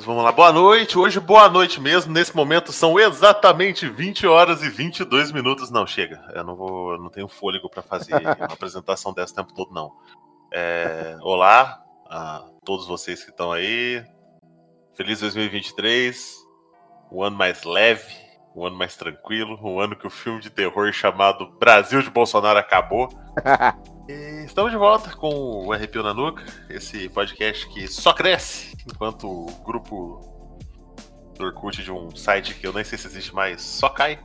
Mas vamos lá, boa noite. Hoje, boa noite mesmo. Nesse momento são exatamente 20 horas e 22 minutos. Não, chega. Eu não vou, não tenho fôlego para fazer uma apresentação desse tempo todo, não. É, olá a todos vocês que estão aí. Feliz 2023. Um ano mais leve, um ano mais tranquilo, um ano que o filme de terror chamado Brasil de Bolsonaro acabou. e estamos de volta com o Arrepio na Nuca, esse podcast que só cresce enquanto o grupo do Orkut de um site que eu nem sei se existe mais só cai.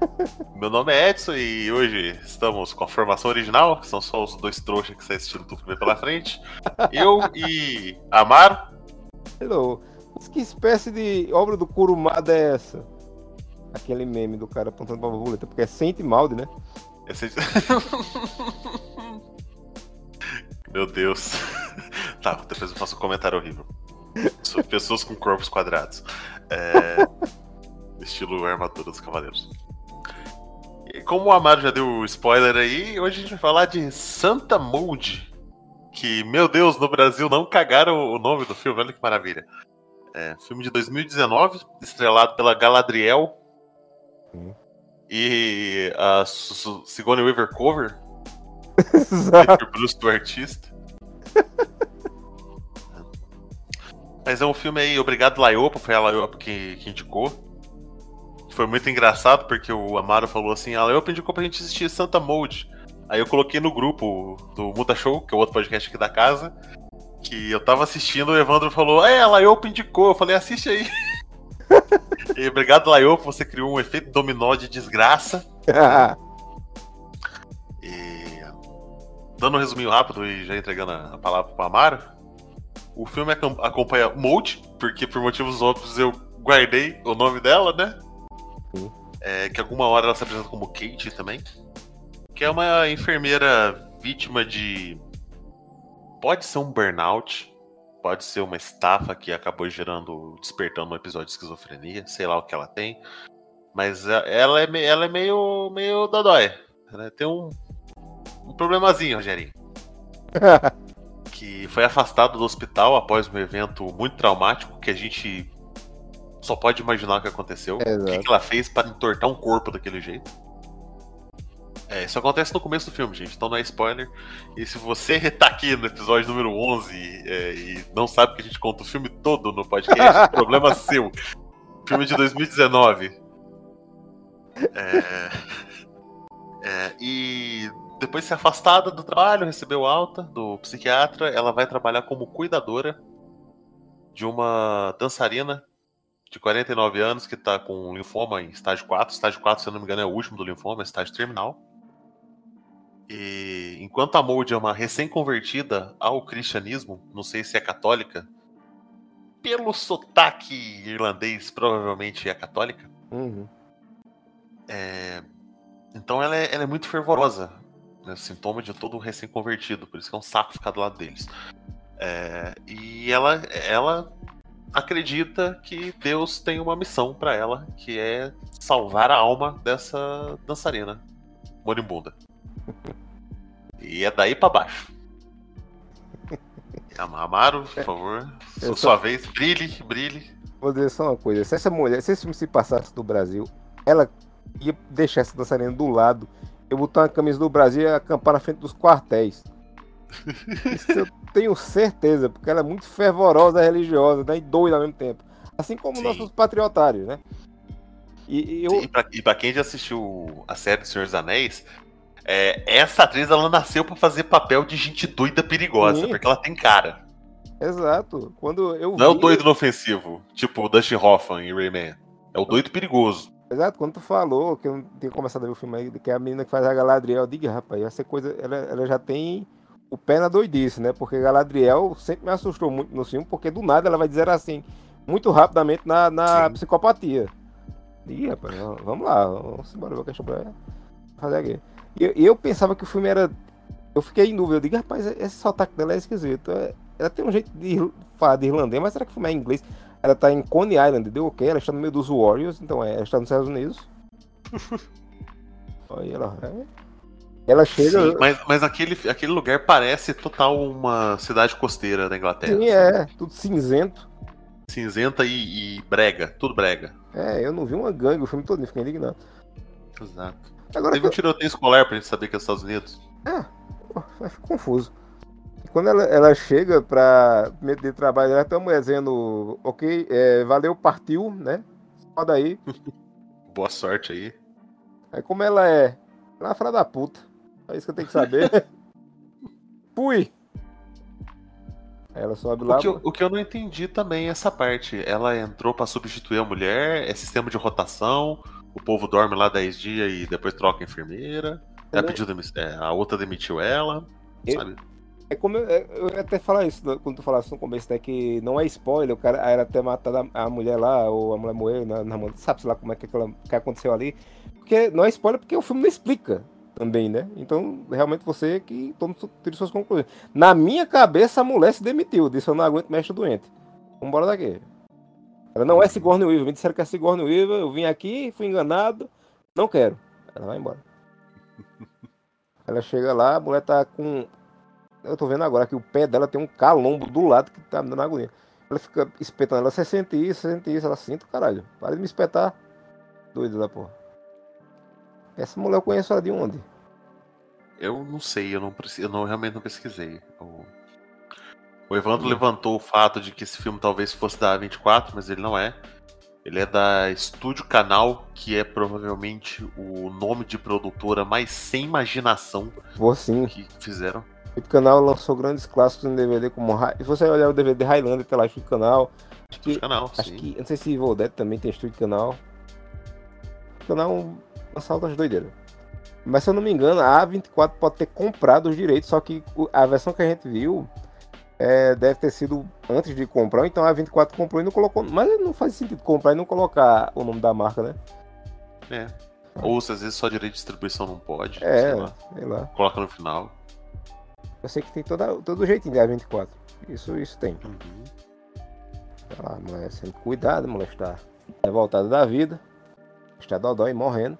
Meu nome é Edson e hoje estamos com a formação original, que são só os dois trouxas que estão assistindo tudo pela frente. Eu e Amaro. Hello. Mas que espécie de obra do Kurumada é essa? Aquele meme do cara apontando pra borboleta, porque é Saint Malde, né? Esse... Meu Deus. Tá, depois eu faço um comentário horrível. Sobre pessoas com corpos quadrados. É... Estilo armadura dos cavaleiros. E como o Amaro já deu spoiler aí, hoje a gente vai falar de Santa Mold. Que, meu Deus, no Brasil não cagaram o nome do filme, olha que maravilha. É, filme de 2019, estrelado pela Galadriel. Hum. E a Sigourney Weaver Cover, Exato. Peter Bruce do artista. Mas é um filme aí, obrigado Laiopa, foi a Laiopa que, que indicou. Foi muito engraçado porque o Amaro falou assim: a Laiopa indicou pra gente assistir Santa Mold. Aí eu coloquei no grupo do Muta Show, que é o outro podcast aqui da casa, que eu tava assistindo, o Evandro falou: É, a Laiopa indicou. Eu falei: assiste aí. e obrigado, Laiopa, você criou um efeito dominó de desgraça. E dando um resuminho rápido e já entregando a palavra pro Amaro, o filme acom- acompanha Mold, porque por motivos óbvios eu guardei o nome dela, né? Sim. É, que alguma hora ela se apresenta como Kate também. Que é uma enfermeira vítima de. Pode ser um burnout, pode ser uma estafa que acabou gerando, despertando um episódio de esquizofrenia, sei lá o que ela tem. Mas a- ela é, ela é meio, meio dodói. Ela tem um, um problemazinho, Rogerinho. Que foi afastado do hospital após um evento muito traumático que a gente só pode imaginar o que aconteceu. O que, que ela fez para entortar um corpo daquele jeito. É, isso acontece no começo do filme, gente, então não é spoiler. E se você tá aqui no episódio número 11 é, e não sabe que a gente conta o filme todo no podcast, problema seu. Filme de 2019. É, é, e depois de ser afastada do trabalho, recebeu alta do psiquiatra, ela vai trabalhar como cuidadora de uma dançarina de 49 anos que tá com linfoma em estágio 4. Estágio 4, se eu não me engano, é o último do linfoma, é estágio terminal. E enquanto a Mold é uma recém-convertida ao cristianismo, não sei se é católica, pelo sotaque irlandês, provavelmente é católica. Uhum. É, Então ela é, ela é muito fervorosa, né? sintoma de todo recém-convertido, por isso que é um saco ficar do lado deles. É, E ela, ela acredita que Deus tem uma missão pra ela, que é salvar a alma dessa dançarina moribunda. E é daí pra baixo. Am- Amaro, por favor, eu sua vez, brilhe, brilhe. Vou dizer só uma coisa. Se essa mulher, se esse filme se passasse do Brasil, ela ia deixar essa dançarina do lado, eu botar uma camisa do Brasil e acampar na frente dos quartéis. Isso eu tenho certeza, porque ela é muito fervorosa, religiosa, né? E doida ao mesmo tempo. Assim como Sim. nossos patriotários, né? E, e eu. E pra, e pra quem já assistiu a série do Senhor dos Anéis, é, essa atriz ela nasceu pra fazer papel de gente doida perigosa, Sim. porque ela tem cara. Exato. Quando eu Não é o vi- doido inofensivo, tipo o Dustin Hoffman em Rayman. É o doido perigoso. Exato, quando tu falou que eu não tinha começado a ver o filme aí, que é a menina que faz a Galadriel, eu digo, rapaz, ser coisa. Ela, ela já tem o pé na doidice, né? Porque Galadriel sempre me assustou muito no filme, porque do nada ela vai dizer assim, muito rapidamente na, na Sim. psicopatia. Ih, rapaz, vamos lá, vamos embora ver o que a gente vai fazer aqui. Eu, eu pensava que o filme era. Eu fiquei em dúvida, eu digo, rapaz, esse sotaque dela é esquisito. É- Ela tem um jeito de falar de irlandês, mas será que o filme é em inglês? Ela tá em Coney Island, deu ok? Ela está no meio dos Warriors, então é, ela está nos Estados Unidos. Aí ela. é. Ela chega. Sim, mas mas aquele, aquele lugar parece total uma cidade costeira da Inglaterra. Sim, é, tudo cinzento. cinzenta e, e brega, tudo brega. É, eu não vi uma gangue o filme todo, fiquei indignado. Exato. Agora Teve um tiroteio escolar pra gente saber que é os Estados Unidos. É, pô, ficar confuso. Quando ela, ela chega pra de trabalho, ela mulher dizendo, ok, é, valeu, partiu, né? Roda aí. Boa sorte aí. Aí como ela é, ela é uma da puta. É isso que eu tenho que saber. Fui! Ela sobe lá. O que, eu, o que eu não entendi também é essa parte. Ela entrou pra substituir a mulher, é sistema de rotação, o povo dorme lá 10 dias e depois troca a enfermeira. Ela Também- pediu é, a outra demitiu ela. Eu- Sabe? É como eu, eu ia até falar isso quando tu falasse no começo, né? Que não é spoiler, o cara era até matado a, mulher lá, ou a mulher morreu na, na mão. Sabe sei lá como é que, aquela, que aconteceu ali. Porque não é spoiler porque o filme não explica também, né? Então, realmente você que toma tira suas conclusões. Na minha cabeça, a mulher se demitiu, disse eu não aguento mestre doente. Vambora daqui. Ela não é Sigourney Weaver, me disseram que é Sigourney Weaver, eu vim aqui, fui enganado, não quero. Ela vai embora. Ela chega lá, a mulher tá com eu tô vendo agora que o pé dela tem um calombo do lado que tá me dando agonia. Ela fica espetando ela, você sente isso, você sente isso, ela sinto, caralho. Para de me espetar. Doido da porra. Essa mulher eu conheço ela de onde? Eu não sei, eu não, preci- eu não realmente não pesquisei. O, o Evandro Hum. levantou o fato de que esse filme talvez fosse da A24, mas ele não é. Ele é da Estúdio Canal, que é provavelmente o nome de produtora mais sem imaginação Vou sim. que fizeram. O canal lançou grandes clássicos em DVD como Se você olhar o DVD Highlander, tá lá Estúdio Canal. Acho que. Estúdio Canal, Acho sim. que. Não sei se Evil Dead também tem Estúdio Canal. O canal lança altas doideiras. Mas se eu não me engano, a A24 pode ter comprado os direitos, só que a versão que a gente viu é, deve ter sido antes de comprar, então a A24 comprou e não colocou. Mas não faz sentido comprar e não colocar o nome da marca, né? É. Ou se às vezes só direito de distribuição não pode. É, sei lá. sei lá. Coloca no final. Eu sei que tem toda, todo jeitinho de A24. Isso, isso tem. Uhum. Tá lá, mulher sendo cuidada, a mulher está revoltada da vida, está dodói morrendo.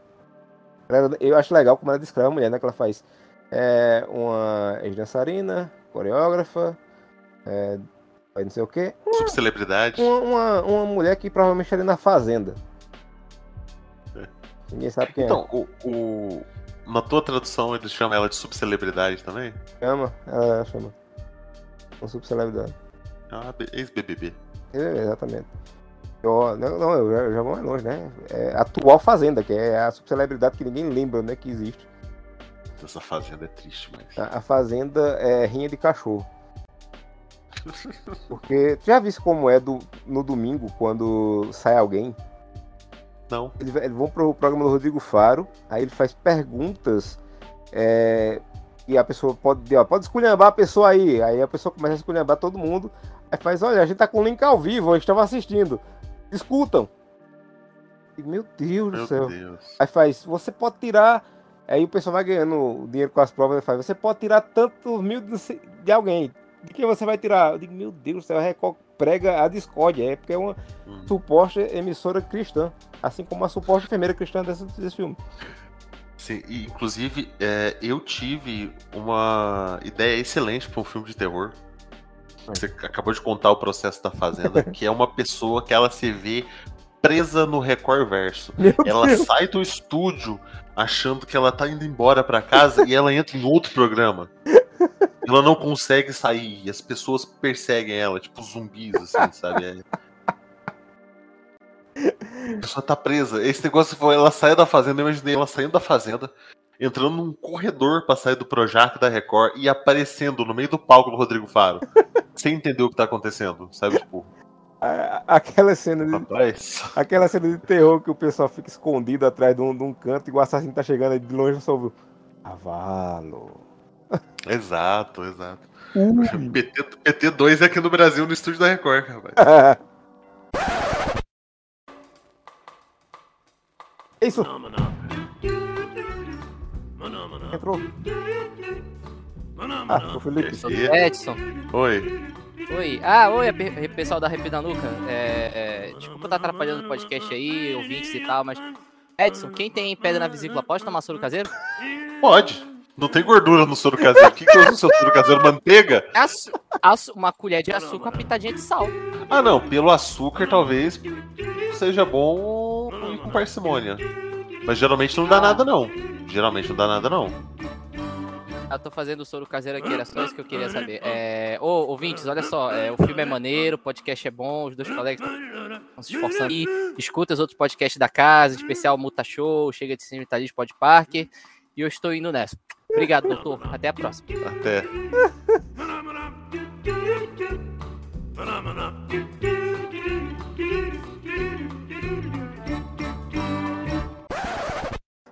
Eu acho legal como ela descreve a mulher, né? Que ela faz é, uma ex-dançarina, coreógrafa, é, não sei o quê. Subcelebridade. Uma, uma, uma mulher que provavelmente estaria na fazenda. É. Ninguém sabe quem Então, o, o- na tua tradução eles chamam ela de subcelebridade também? é. Chama, ela chama. Uma subcelebridade. Ah, be- ex-BBB. É, exatamente. Eu, não, não, eu já, eu já vou mais longe, né? É a atual Fazenda, que é a subcelebridade que ninguém lembra, né? Que existe. Essa fazenda é triste, mas. A, a Fazenda é rinha de cachorro. Porque, tu já visto como é do, no domingo, quando sai alguém? Não. Eles, eles vão pro programa do Rodrigo Faro, aí ele faz perguntas é, e a pessoa pode, ó, pode esculhambar a pessoa aí. Aí a pessoa começa a esculhambar todo mundo. Aí faz, olha, a gente tá com o link ao vivo, a gente tava assistindo. Escutam. E, Meu Deus do Meu céu. Deus. Aí faz, você pode tirar. Aí o pessoal vai ganhando dinheiro com as provas. Ele faz, você pode tirar tantos mil de alguém. De quem você vai tirar? Eu digo, meu Deus do céu, a Record prega a discórdia. É porque é uma Hum. suposta emissora cristã. Assim como a suposta enfermeira cristã desse, desse filme. Sim, e, inclusive, é, eu tive uma ideia excelente para um filme de terror. Você acabou de contar o processo da Fazenda, que é uma pessoa que ela se vê presa no Record Verso. Meu Ela Deus. sai do estúdio achando que ela tá indo embora pra casa e ela entra em outro programa. Ela não consegue sair e as pessoas perseguem ela, tipo zumbis, assim, sabe? É- A pessoa tá presa. Esse negócio foi, ela sai da fazenda, eu imaginei ela saindo da fazenda, entrando num corredor pra sair do Projac da Record e aparecendo no meio do palco do Rodrigo Faro. sem entender o que tá acontecendo, sabe? Tipo, Aquela cena, de, rapaz. aquela cena de terror que o pessoal fica escondido atrás de um, de um canto e o assassino tá chegando aí de longe só ouve. Cavalo. Exato, exato. Ui. PT, PT2 é aqui no Brasil, no estúdio da Record, rapaz. É Isso. Entrou. Ah, o Felipe. Esse- Edson. Oi. Oi. Ah, oi, pe- pessoal da Rap da Nuca. É, é, desculpa estar atrapalhando o podcast aí, ouvintes e tal, mas. Edson, quem tem pedra na vesícula pode tomar soro caseiro? Pode. Não tem gordura no soro caseiro. O que, que eu uso no seu soro caseiro? Manteiga? Açu- açu- uma colher de açúcar, uma pitadinha de sal. Ah, não. Pelo açúcar, talvez seja bom ir com parcimônia. Mas geralmente não dá nada, não. Geralmente não dá nada, não. Eu tô fazendo o soro caseiro aqui, era só isso que eu queria saber. É... Ô, ouvintes, olha só, é, o filme é maneiro, o podcast é bom, os dois colegas estão se esforçando aqui. Escuta os outros podcasts da casa, em especial Muta Show, Chega de Cinematalismo Pod Parker. E eu estou indo nessa. Obrigado, doutor. Até a próxima. Até.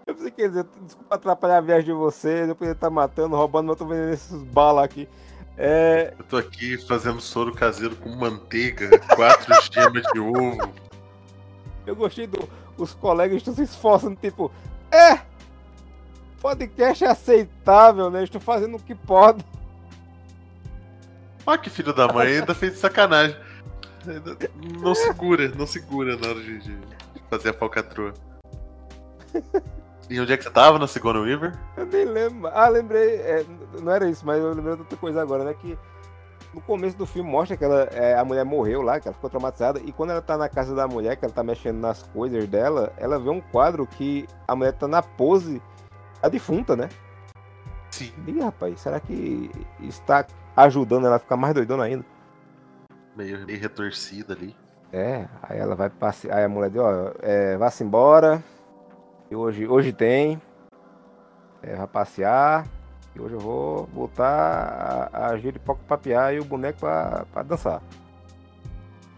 Eu pensei que ia dizer, desculpa atrapalhar a viagem de vocês, eu poderia estar matando, roubando, mas eu tô vendendo esses balas aqui. É, Eu tô aqui fazendo soro caseiro com manteiga, quatro gemas de ovo. eu gostei do. Os colegas estão se esforçando, tipo, é! Podcast é aceitável, né? Estou fazendo o que pode. Olha que filho da mãe, ainda fez de sacanagem. Não segura, não segura na hora de, de fazer a falcatrua. E onde é que você tava na Segunda Weaver? Eu nem lembro. Ah, lembrei. é, não era isso, mas eu lembrei de outra coisa agora, né? Que no começo do filme mostra que ela, é, a mulher morreu lá, que ela ficou traumatizada. E quando ela tá na casa da mulher, que ela tá mexendo nas coisas dela, ela vê um quadro que a mulher tá na pose a defunta, né? Sim. Ih, rapaz, será que está ajudando ela a ficar mais doidona ainda? Meio, meio retorcida ali. É, aí ela vai passear. Aí a mulher diz, ó, é, vá-se embora. E hoje, hoje tem. É, vai passear. E hoje eu vou botar a, a giripoca pra piar e o boneco pra, pra dançar.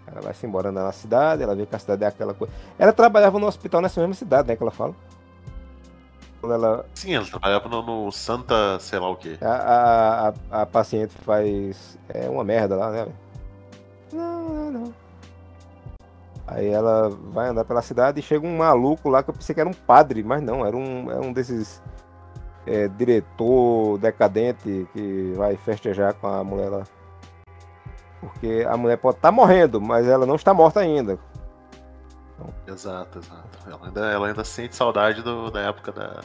Ela vai se embora andar na cidade, ela vê que a cidade é aquela coisa. Ela trabalhava no hospital nessa mesma cidade, né? Que ela fala. Quando ela. Sim, ela trabalhava no, no Santa, sei lá o quê. A, a, a, a paciente faz é, uma merda lá, né? Não, não, não. Aí ela vai andar pela cidade e chega um maluco lá que eu pensei que era um padre, mas não, era um, é um desses é, diretor decadente que vai festejar com a mulher lá. Porque a mulher pode estar morrendo, mas ela não está morta ainda. Exato, exato. Ela ainda, ela ainda sente saudade do- da época da,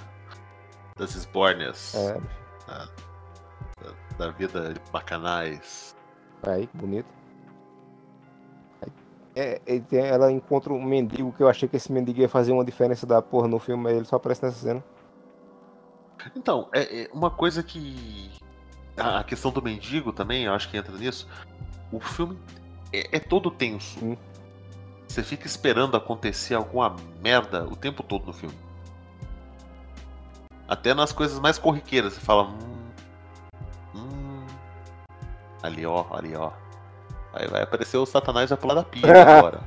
das esbórnias, É, da vida de bacanais. aí, bonito. Aí, é, tem- ela encontra um mendigo que eu achei que esse mendigo ia fazer uma diferença da porra no filme, mas ele só aparece nessa cena. Então, é, é uma coisa que. A, a questão do mendigo também, eu acho que entra nisso. O filme é, é todo tenso. Sim. Você fica esperando acontecer alguma merda o tempo todo no filme. Até nas coisas mais corriqueiras, você fala. Hum, hum, ali ó, ali ó. Aí vai aparecer o Satanás vai pular da pia agora.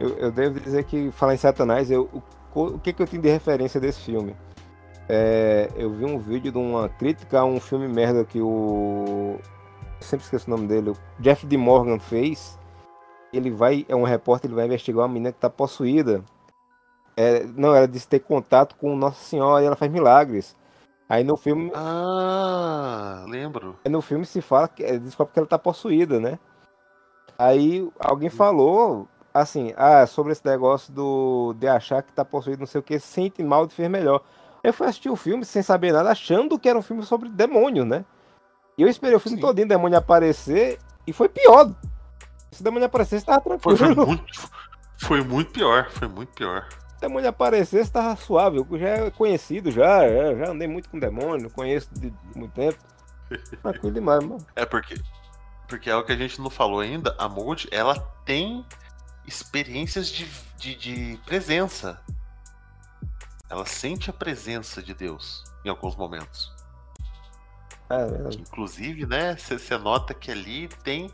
Eu, eu devo dizer que, falar em Satanás, eu, o, o que, que eu tenho de referência desse filme? É, eu vi um vídeo de uma crítica a um filme merda que o. Eu sempre esqueço o nome dele. O Jeff D. Morgan fez. Ele vai. É um repórter, ele vai investigar uma menina que tá possuída. É, não, ela disse ter contato com Nossa Senhora e ela faz milagres. Aí no filme, Ah, lembro. No filme se fala que é, descobre que ela tá possuída, né? Aí alguém falou assim, ah, sobre esse negócio do de achar que tá possuído, não sei o que, sente mal de fez melhor. Eu fui assistir o filme sem saber nada, achando que era um filme sobre demônio, né? E eu esperei o filme Sim. todinho, demônio aparecer, e foi pior. Se o demônio aparecesse, tava Foi, tranquilo. foi muito, foi muito pior, foi muito pior. Se o demônio aparecesse, tava suave. Eu já é conhecido, já, já, já andei muito com demônio, conheço de muito tempo. Tranquilo demais, mano. É porque porque é o que a gente não falou ainda, a Mold, ela tem experiências de, de, de presença. Ela sente a presença de Deus em alguns momentos. É, verdade. Inclusive, né, você nota que ali tem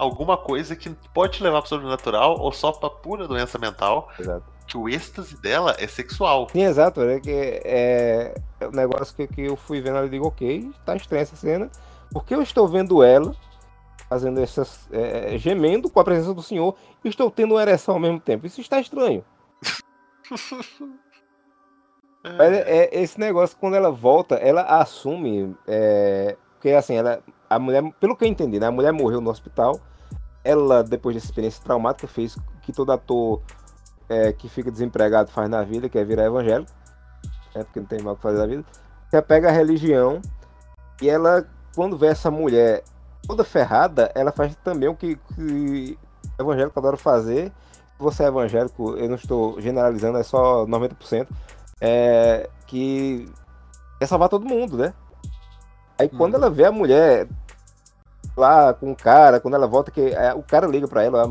alguma coisa que pode te levar para o sobrenatural ou só para pura doença mental, Exato. que o êxtase dela é sexual. Sim, exato. É que é, é um negócio que, que eu fui vendo ali e digo, ok, tá estranha essa cena. Porque eu estou vendo ela fazendo essas. é, gemendo com a presença do senhor e estou tendo uma ereção ao mesmo tempo. Isso está estranho. Mas é, é esse negócio, quando ela volta, ela assume. É, porque assim, ela. A mulher, pelo que eu entendi, né? A mulher morreu no hospital. Ela, depois dessa experiência traumática, fez que todo ator é, que fica desempregado faz na vida, que é virar evangélico. É porque não tem mal o que fazer da vida. se apega à religião e ela, quando vê essa mulher toda ferrada, ela faz também o que, que evangélico adora fazer. Você é evangélico, eu não estou generalizando, é só 90%, é que é salvar todo mundo, né? Aí quando Uhum. ela vê a mulher lá com o cara, quando ela volta, que é, o cara liga pra ela,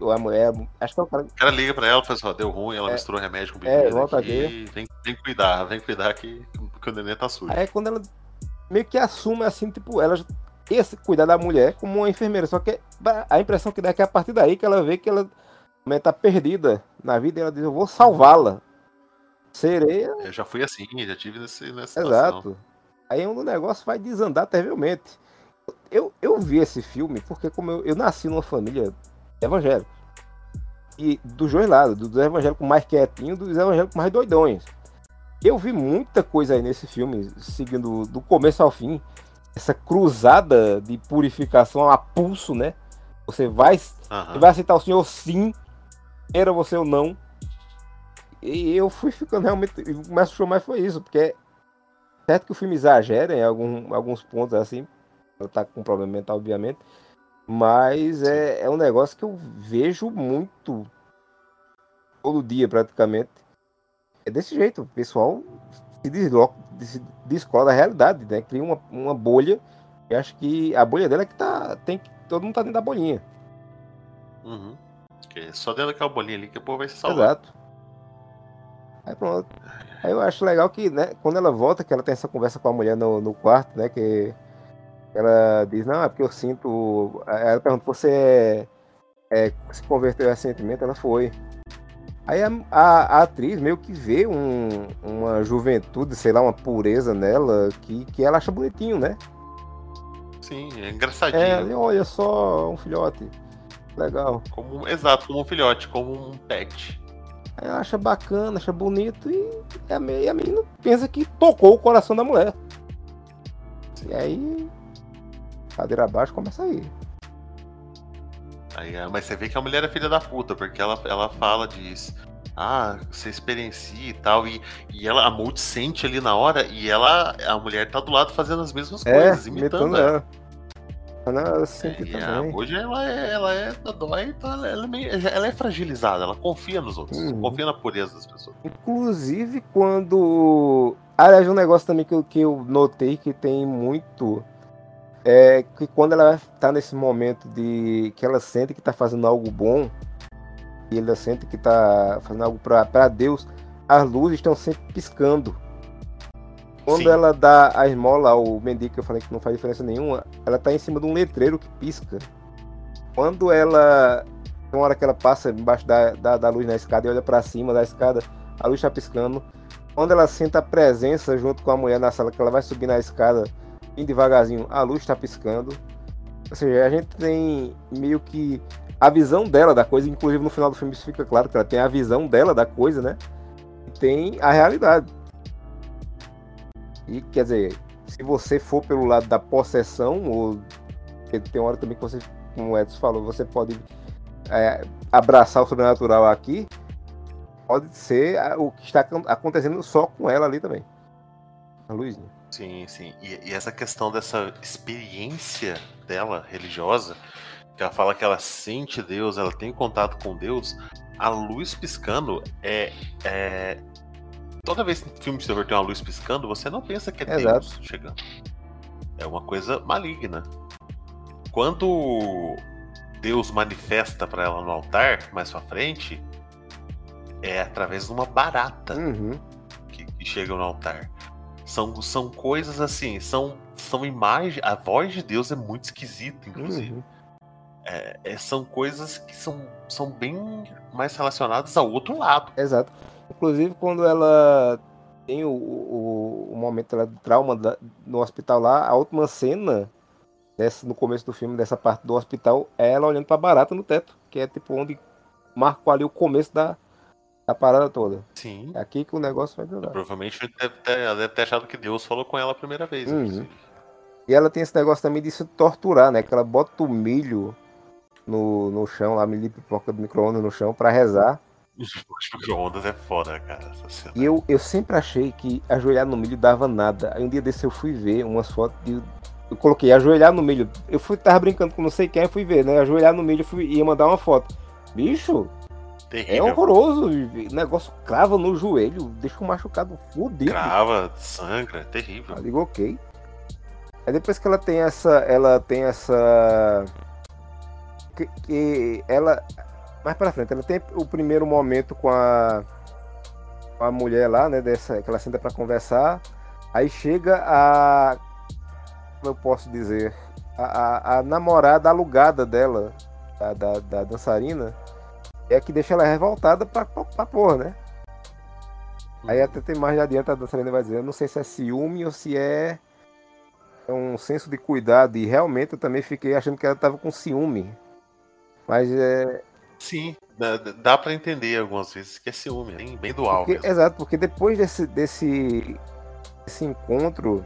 ou a mulher, acho que é o cara. O cara liga pra ela e fala assim, ó, deu ruim, ela É. misturou remédio com É, bebida volta aqui, vem, vem cuidar, vem cuidar que, que o neném tá sujo. Aí é quando ela meio que assume assim, tipo, ela ia se cuidar da mulher como uma enfermeira. Só que a impressão que dá é que é a partir daí que ela vê que ela também tá perdida na vida e ela diz, eu vou salvá-la. Sereia, Eu já fui assim, já tive nesse, nessa situação. Aí o negócio vai desandar terrivelmente. Eu, eu vi esse filme porque como eu, eu nasci numa família evangélica. E dos dois lados, dos evangélicos mais quietinhos, dos evangélicos mais doidões. Eu vi muita coisa aí nesse filme, seguindo do começo ao fim. Essa cruzada de purificação a pulso, né? Você vai, você vai aceitar o senhor sim, era você ou não. E eu fui ficando realmente. O que mais foi isso, porque certo que o filme exagera em algum, alguns pontos assim. Ela tá com problema mental, obviamente. Mas é, é um negócio que eu vejo muito todo dia praticamente. É desse jeito, o pessoal se desloca, se descola da realidade, né? Cria uma, uma bolha. E acho que a bolha dela é que tá. Tem. Todo mundo tá dentro da bolinha. Uhum. Que é só dentro daquela bolinha ali que o povo vai se salvar. Exato. Aí pronto. Aí eu acho legal que, né, quando ela volta, que ela tem essa conversa com a mulher no, no quarto, né, que ela diz, não, é porque eu sinto. Ela pergunta, você é, é, se converteu recentemente? Ela foi. Aí a, a- a atriz meio que vê um- uma juventude, sei lá, uma pureza nela que, que ela acha bonitinho, né? Sim, é engraçadinho. É, olha só, um filhote. Legal. Como, exato, como um filhote, como um pet. Aí ela acha bacana, acha bonito e a, me- a menina pensa que tocou o coração da mulher. E aí, cadeira abaixo começa aí. Aí, é, mas você vê que a mulher é filha da puta, porque ela, ela fala, diz. Ah, você experiencia e tal, e, e ela, a Mold sente ali na hora, e ela, a mulher tá do lado fazendo as mesmas coisas, imitando ela. ela. Ela É, sente e a também. Mold, ela é, ela é dói, então ela, ela é meio- ela é fragilizada, ela confia nos outros, Uhum. confia na pureza das pessoas. Inclusive quando. Aliás, um negócio também que eu, que eu notei que tem muito. É que quando ela tá nesse momento de. que ela sente que tá fazendo algo bom, e ela sente que tá fazendo algo pra Deus, as luzes estão sempre piscando. Quando Sim. ela dá a esmola ao mendigo, que eu falei que não faz diferença nenhuma, ela tá em cima de um letreiro que pisca. Quando ela. Tem uma hora que ela passa embaixo da, da, da luz na escada e olha pra cima da escada, a luz tá piscando. Quando ela senta a presença junto com a mulher na sala, que ela vai subir na escada, bem devagarzinho, a luz tá piscando. Ou seja, a gente tem meio que a visão dela da coisa, inclusive no final do filme isso fica claro que ela tem a visão dela da coisa, né? E tem a realidade. E quer dizer, se você for pelo lado da possessão, ou tem hora também que você, como o Edson falou, você pode é, abraçar o sobrenatural aqui, pode ser o que está acon- acontecendo só com ela ali também. A Luizinha. Sim, sim. E, e essa questão dessa experiência dela, religiosa, que ela fala que ela sente Deus, ela tem contato com Deus, a luz piscando é. é- Toda vez que um filme de terror tem uma luz piscando, você não pensa que é Deus Exato. chegando. É uma coisa maligna. Quando Deus manifesta pra ela no altar, mais pra frente, é através de uma barata Uhum. que, que chegam no altar. São, são coisas assim, são, são imagens. A voz de Deus é muito esquisita, inclusive. Uhum. É, é, são coisas que são, são bem mais relacionadas ao outro lado. Exato. Inclusive quando ela tem o, o, o momento lá de trauma da- no hospital lá, a última cena dessa, no começo do filme, dessa parte do hospital, é ela olhando pra barata no teto, que é tipo onde marcou ali o começo da, da parada toda. Sim. É aqui que o negócio vai durar. Provavelmente ela deve ter achado que Deus falou com ela a primeira vez. Uhum. inclusive. E ela tem esse negócio também de se torturar, né? Que ela bota o milho no, no chão, lá, milho de pipoca do micro-ondas no chão pra rezar. Micro-ondas é foda, cara. E eu, eu sempre achei que ajoelhar no milho dava nada. Aí um dia desse eu fui ver umas fotos de. Eu coloquei ajoelhar no milho. Eu fui, tava brincando com não sei quem, fui ver, né? Ajoelhar no milho, fui, ia mandar uma foto. Bicho, Terrível. é horroroso. O negócio crava no joelho, deixa o machucado fudido. Crava, sangra, é terrível. Eu digo, ok. Aí depois que ela tem essa. Ela tem essa. Que, que ela mais pra frente. Ela tem o primeiro momento com a, com a mulher lá, né? Dessa, que ela senta pra conversar. Aí chega a. Como eu posso dizer? A, a, a namorada alugada dela, da, da, da, dançarina, é que deixa ela revoltada pra, pra, pra porra, né? Aí até tem mais adiante a dançarina vai dizer, eu não sei se é ciúme ou se é, é um senso de cuidado. E realmente eu também fiquei achando que ela tava com ciúme. Mas é, Sim, dá, dá para entender algumas vezes que é ciúme, bem, bem dual. Porque, exato, porque depois desse, desse, desse encontro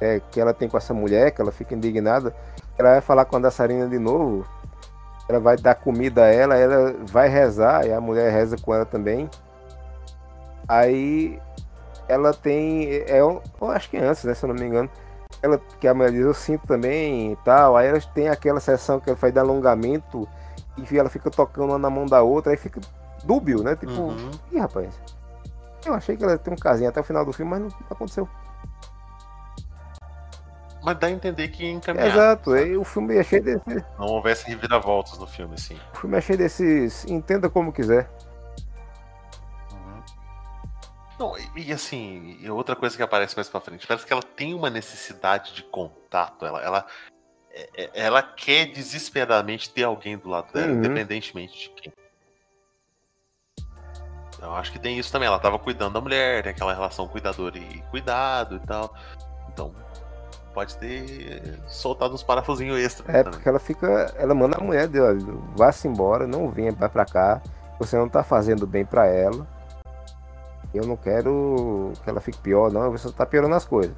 é, que ela tem com essa mulher, que ela fica indignada, ela vai falar com a dançarina de novo, ela vai dar comida a ela, ela vai rezar, e a mulher reza com ela também. Aí ela tem. É, eu acho que antes, né? Se eu não me engano. Ela, que a mulher diz, eu sinto também e tal. Aí elas têm aquela sessão que ela faz de alongamento e ela fica tocando uma na mão da outra, aí fica dúbio, né? Tipo, uhum. ih, rapaz. Eu achei que ela ia ter um casinho até o final do filme, mas não aconteceu. Mas dá a entender que encaminhado. Exato, aí o filme é cheio desses. Não houvesse reviravoltas no filme, assim. O filme é cheio desses. Entenda como quiser. Uhum. Não, e, e assim, e outra coisa que aparece mais pra frente, parece que ela tem uma necessidade de contato. Ela, ela, ela quer desesperadamente ter alguém do lado dela, uhum. independentemente de quem. Eu acho que tem isso também. Ela tava cuidando da mulher, tem aquela relação cuidador e cuidado e tal. Então, pode ter soltado uns parafusinhos extra. É, também. porque ela fica. Ela manda a mulher dele, vá-se embora, não venha pra cá. Você não tá fazendo bem pra ela. Eu não quero que ela fique pior, não. Você tá piorando as coisas.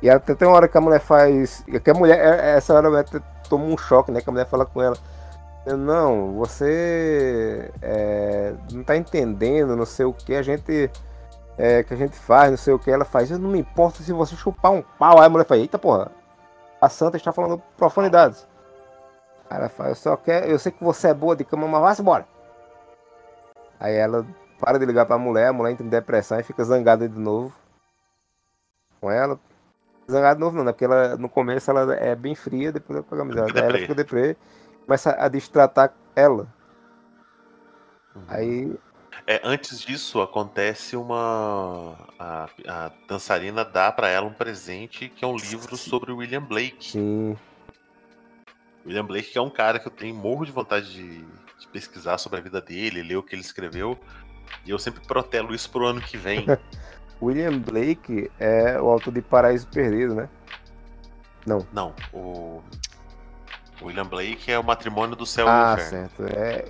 E até tem uma hora que a mulher faz. Que a mulher, é, essa hora a mulher toma um choque, né? Que a mulher fala com ela. Não, você é, não tá entendendo, não sei o que a gente. É, que a gente faz, não sei o que ela faz. Eu não me importo se você chupar um pau. Aí a mulher fala, eita porra, a santa está falando profanidades. Aí ela fala, eu só quero. Eu sei que você é boa de cama, mas vá-se embora. Aí ela para de ligar pra mulher, a mulher entra em depressão e fica zangada de novo com ela. Zangada novo não, né? Porque ela, no começo ela é bem fria, depois ela pega amizade. Aí ela fica deprê, começa a destratar ela. Uhum. Aí. É, antes disso, acontece uma. A, a dançarina dá para ela um presente que é um livro sobre William Blake. Sim. William Blake, que é um cara que eu tenho morro de vontade de, de pesquisar sobre a vida dele, ler o que ele escreveu. E eu sempre protelo isso pro ano que vem. William Blake é o autor de Paraíso Perdido, né? Não. Não, o William Blake é o matrimônio do céu ah, e do inferno. certo. É...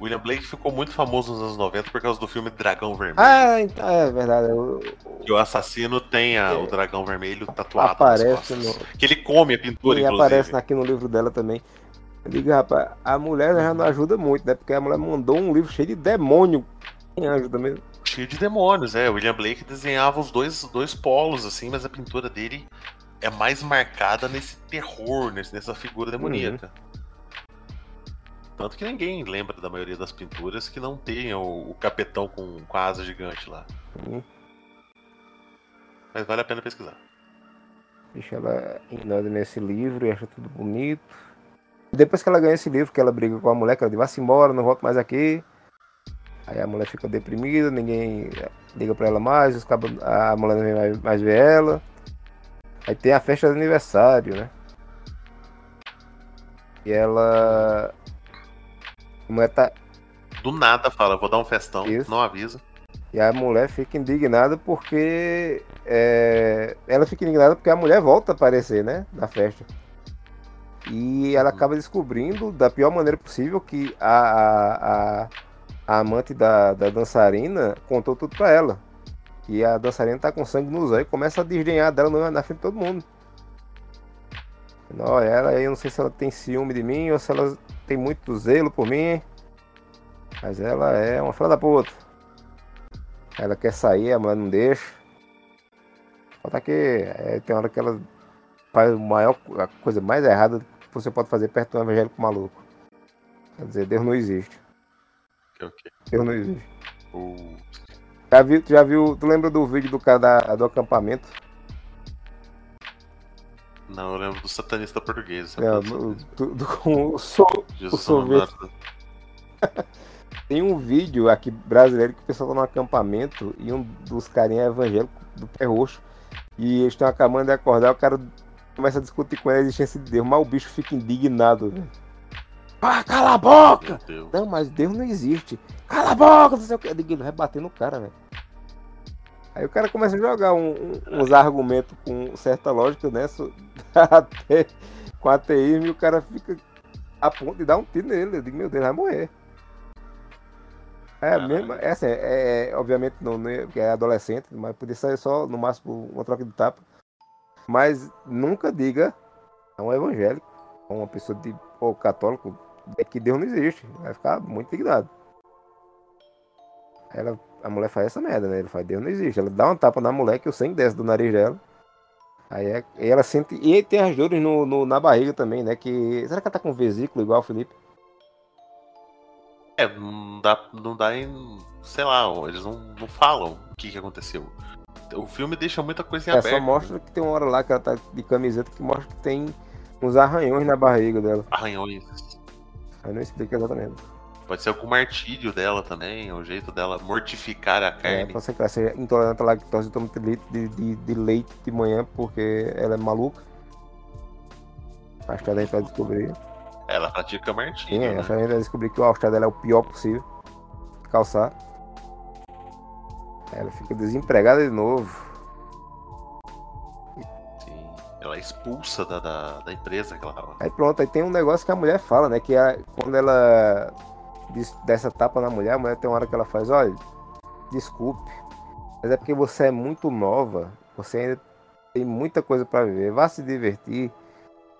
William Blake ficou muito famoso nos anos 90 por causa do filme Dragão Vermelho. Ah, então é verdade. Eu... Que o assassino tem a, é... o dragão vermelho tatuado aparece no... Que ele come a pintura, e inclusive. aparece aqui no livro dela também. Eu digo, rapaz, a mulher já não ajuda muito, né? Porque a mulher mandou um livro cheio de demônio. Quem ajuda mesmo? Cheio de demônios, é. O William Blake desenhava os dois, dois polos, assim, mas a pintura dele é mais marcada nesse terror, nesse, nessa figura demoníaca. Uhum. Tanto que ninguém lembra da maioria das pinturas que não tenha o, o capetão com, com a asa gigante lá. Uhum. Mas vale a pena pesquisar. Deixa ela indo nesse livro e acha tudo bonito. Depois que ela ganha esse livro, que ela briga com a mulher, que ela diz, vá-se embora, não volto mais aqui. Aí a mulher fica deprimida, ninguém liga pra ela mais, os cabos, a mulher não vem mais, mais ver ela. Aí tem a festa de aniversário, né? E ela. A mulher tá. Do nada fala, vou dar um festão, Isso. não avisa. E a mulher fica indignada porque. É... Ela fica indignada porque a mulher volta a aparecer, né? Na festa. E ela acaba descobrindo da pior maneira possível que a, a, a a amante da, da dançarina contou tudo pra ela. E a dançarina tá com sangue nos olhos e começa a desdenhar dela na frente de todo mundo. Não, ela, eu não sei se ela tem ciúme de mim ou se ela tem muito zelo por mim. Mas ela é uma filha da puta. Ela quer sair, a mulher não deixa. Falta que é, tem hora que ela faz o maior, a coisa mais errada que você pode fazer perto de um evangélico maluco. Quer dizer, Deus não existe. Que o quê? Deus não existe. O... Já viu, já viu, tu lembra do vídeo do cara da- do acampamento? Não, eu lembro do satanista português. É, do, do- do- com o so- Jesus o sorvete. Tem um vídeo aqui brasileiro que o pessoal tá no acampamento e um dos carinhas é evangélico do pé roxo. E eles estão acabando de acordar, o cara começa a discutir com ele a existência de Deus, mas o bicho fica indignado. Ah, cala a boca! Não, mas Deus não existe. Cala a boca, não sei o que. Ele vai bater no cara, velho. Aí o cara começa a jogar um- um- uns argumentos com certa lógica, né? Até com ateísmo, e o cara fica a ponto de dar um tiro nele. Eu digo, meu Deus, vai morrer. É, mesmo, é assim, é, é, obviamente não, é, porque é adolescente, mas podia ser só, no máximo, uma troca de tapa. Mas nunca diga a um evangélico, a uma pessoa de ou católico, é que Deus não existe. Vai ficar muito indignado. Ela, a mulher faz essa merda, né? Ele faz, Deus não existe. Ela dá uma tapa na mulher que o sangue desce do nariz dela. Aí é- e ela sente. E tem as dores no, no- na barriga também, né? Que. Será que ela tá com vesículo igual o Felipe? É, não dá, não dá em. Sei lá, eles não, não falam o que, que aconteceu. O filme deixa muita coisa em É, aberto. só mostra que tem uma hora lá que ela tá de camiseta que mostra que tem uns arranhões na barriga dela. Arranhões. Aí não explica exatamente. Pode ser algum martírio dela também, o jeito dela mortificar a É, carne. pode ser que ela seja intolerante à lactose e toma de, de, de leite de manhã porque ela é maluca. Acho que a gente vai descobrir. Ela pratica martírio. Sim, é, né? acho que a gente vai descobrir que o all dela é o pior possível. Calçar. Ela fica desempregada de novo. Ela é expulsa da, da, da empresa que ela tava. Aí pronto, aí tem um negócio que a mulher fala, né? Que a- quando ela diz- dessa tapa na mulher, a mulher tem uma hora que ela faz, olha, desculpe, mas é porque você é muito nova, você ainda tem muita coisa pra viver, vá se divertir.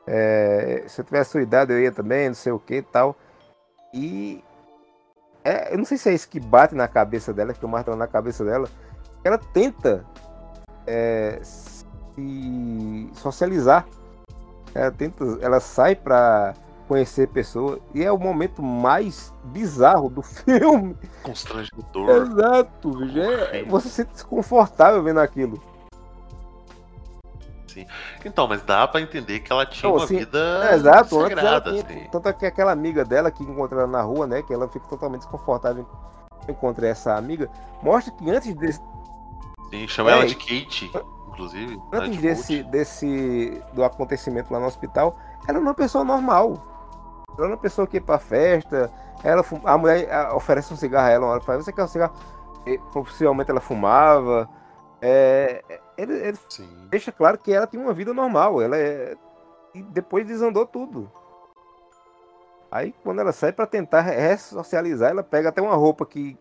É, se eu tivesse sua idade, eu ia também, não sei o que e tal. E é, eu não sei se é isso que bate na cabeça dela, que eu martelo na cabeça dela. Ela tenta é, se socializar. Ela tenta, ela sai pra conhecer pessoas e é o momento mais bizarro do filme. Constrangedor. Exato, bicho. É- você se sente desconfortável vendo aquilo. Então, mas dá pra entender que ela tinha Não, uma assim, vida É, exato, sagrada. tinha- assim. tanto é que aquela amiga dela que encontra ela na rua, né, que ela fica totalmente desconfortável em encontrar essa amiga, mostra que antes desse, Sim, chama É, ela de Kate, inclusive. antes de desse, desse do acontecimento lá no hospital, ela era uma pessoa normal. Ela era uma pessoa que ia pra festa, ela a mulher oferece um cigarro a ela, fala, você quer um cigarro? E, possivelmente ela fumava. É, ele, ele deixa claro que ela tinha uma vida normal. Ela é... E depois desandou tudo. Aí quando ela sai pra tentar ressocializar, ela pega até uma roupa que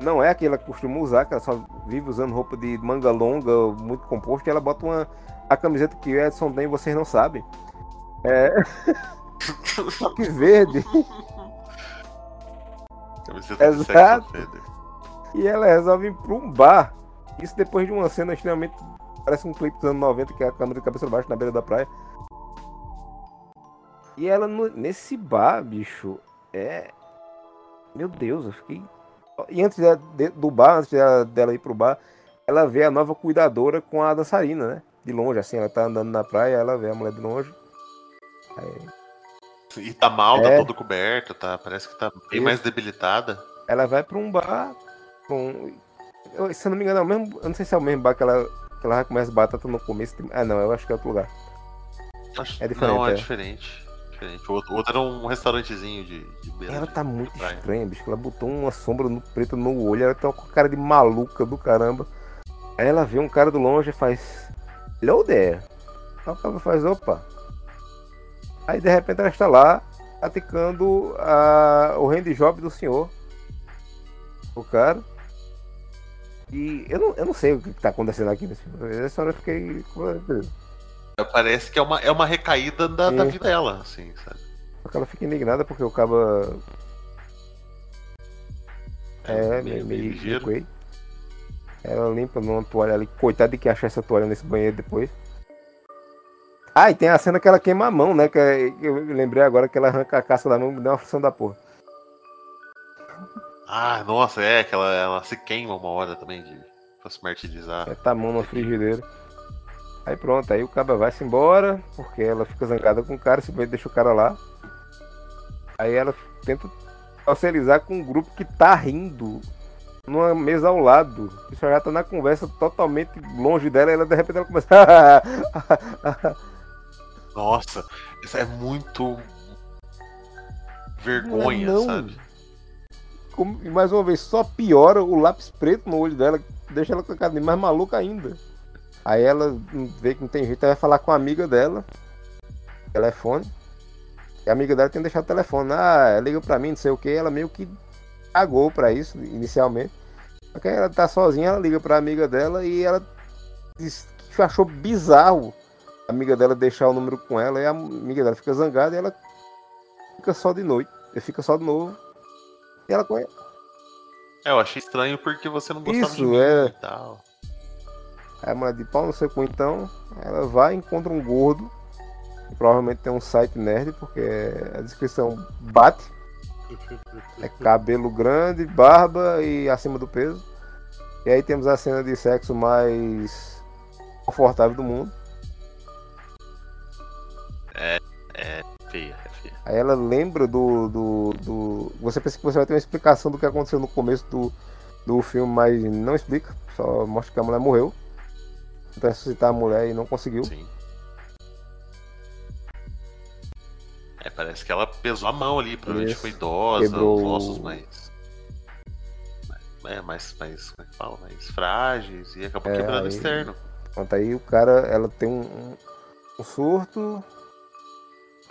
não é a que ela costuma usar, que ela só vive usando roupa de manga longa, muito composto, e ela bota uma a camiseta que o Edson tem, vocês não sabem. É. Só que verde. Camiseta Exato. E ela resolve ir pra um bar. Isso depois de uma cena extremamente. Parece um clipe dos anos 90, que é a câmera de cabeça baixo na beira da praia. E ela no- nesse bar, bicho, é. Meu Deus, eu fiquei. E antes dela- de- do bar, antes dela, dela ir pro bar, ela vê a nova cuidadora com a dançarina, né? De longe, assim, ela tá andando na praia, ela vê a mulher de longe. E tá mal, tá É. toda coberta, tá, parece que tá bem Isso. mais debilitada. Ela vai pra um bar com. eu- se eu não me engano, é o mesmo. Eu não sei se é o mesmo bar que ela, que ela as batatas no começo. Ah, não, eu acho que é outro lugar. Acho- É diferente, Não, é, é. diferente. Diferente. O outro, o outro era um restaurantezinho de, de Ela de- tá muito praia. estranha, bicho. Ela botou uma sombra no preto no olho. Ela tá com a cara de maluca do caramba. Aí ela vê um cara do longe e faz. Hello there. Aí o cara faz, opa. Aí de repente ela está lá praticando a... o handjob do senhor. O cara. E eu não, eu não sei o que tá acontecendo aqui nesse filme. Essa hora eu fiquei. Parece que é uma, é uma recaída da, da vida dela, assim, sabe? Só que ela fica indignada porque o caba É, meio, meio ligeiro. Ela limpa numa toalha ali. Coitado de quem achar essa toalha nesse banheiro depois. Ah, e tem a cena que ela queima a mão, né? Que é, eu lembrei agora que ela arranca a casca da mão e dá uma função da porra. Ah, nossa, é que ela, ela se queima uma hora também de pra se martirizar. É, tá a mão na frigideira. Aí pronto, aí o cara vai-se embora, porque ela fica zangada com o cara, simplesmente deixa o cara lá. Aí ela tenta socializar com um grupo que tá rindo numa mesa ao lado. Isso já tá na conversa totalmente longe dela, e ela de repente ela começa. Nossa, isso é muito vergonha, Não, não. sabe? Como- e mais uma vez, só piora o lápis preto no olho dela, deixa ela com a cara mais maluca ainda. Aí ela vê que não tem jeito, ela vai falar com a amiga dela, telefone. E a amiga dela tem que deixar o telefone. Ah, liga pra mim, não sei o que. Ela meio que pagou pra isso inicialmente. Só que aí ela tá sozinha, ela liga pra amiga dela e ela diz que achou bizarro a amiga dela deixar o número com ela. E a amiga dela fica zangada e ela fica só de noite. Fica só de novo. E ela conhece. É, eu achei estranho porque você não gostava de Isso, mim é. e tal. Aí a mulher de pau no seu cu então, ela vai e encontra um gordo. que provavelmente tem um site nerd, porque a descrição bate. É cabelo grande, barba e acima do peso. E aí temos a cena de sexo mais confortável do mundo. Feia, é feia. Aí ela lembra do, do, do- Você pensa que você vai ter uma explicação do que aconteceu no começo do, do filme, mas não explica. Só mostra que a mulher morreu. Tentou ressuscitar a mulher e não conseguiu. Sim. É, parece que ela pesou a mão ali, provavelmente Isso. foi idosa, Quebrou os ossos mais. É, mais, mais, como é que fala? Mais frágeis e acabou É, quebrando aí- externo. Pronto, aí o cara, ela tem um, um- surto.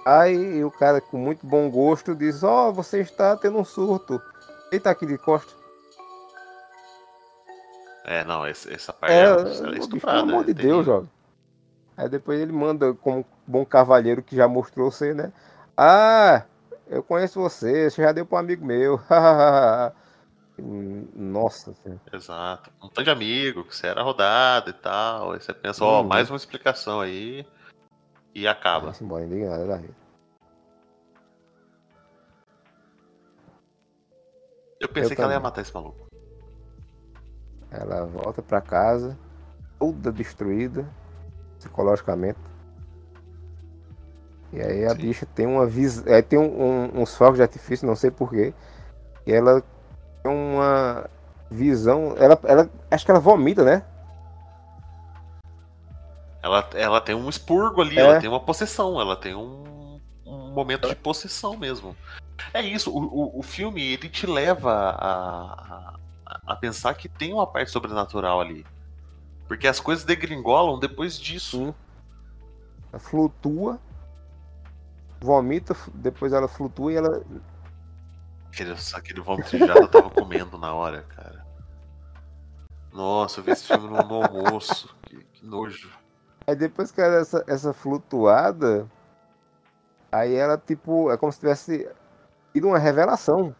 Aí o cara com muito bom gosto diz, ó, você está tendo um surto. Eita aqui de costa. É, não, essa parte É, é, estuprada. pelo amor de Deus, jovem. Aí depois ele manda, como bom cavalheiro que já mostrou ser, né? Ah, eu conheço você, você já deu para um amigo meu. Hum, Nossa senhora. Exato. Um tanto de amigo, que você era rodado e tal. Aí você pensa, ó, Uhum. mais uma explicação aí. E acaba. Vai-se embora, indignado da vida. Eu pensei Eu que ela ia matar esse maluco. Ela volta pra casa, toda destruída, psicologicamente. E aí a Sim. bicha tem uma visão. Aí tem um- um- uns fogos de artifício, não sei porquê. E ela tem uma visão. Ela, ela. Acho que ela vomita, né? Ela, ela tem um expurgo ali, É. ela tem uma possessão, ela tem um, um momento de possessão mesmo. É isso, o, o, o filme ele te leva a, a, pensar que tem uma parte sobrenatural ali. Porque as coisas degringolam depois disso. Ela flutua. Vomita, depois ela flutua e ela. Aquele, aquele vômito jato eu tava comendo na hora, cara. Nossa, eu vi esse filme no, no almoço. Que, que nojo. Aí depois que ela dá essa, essa flutuada. Aí ela, tipo, é como se tivesse tido uma revelação.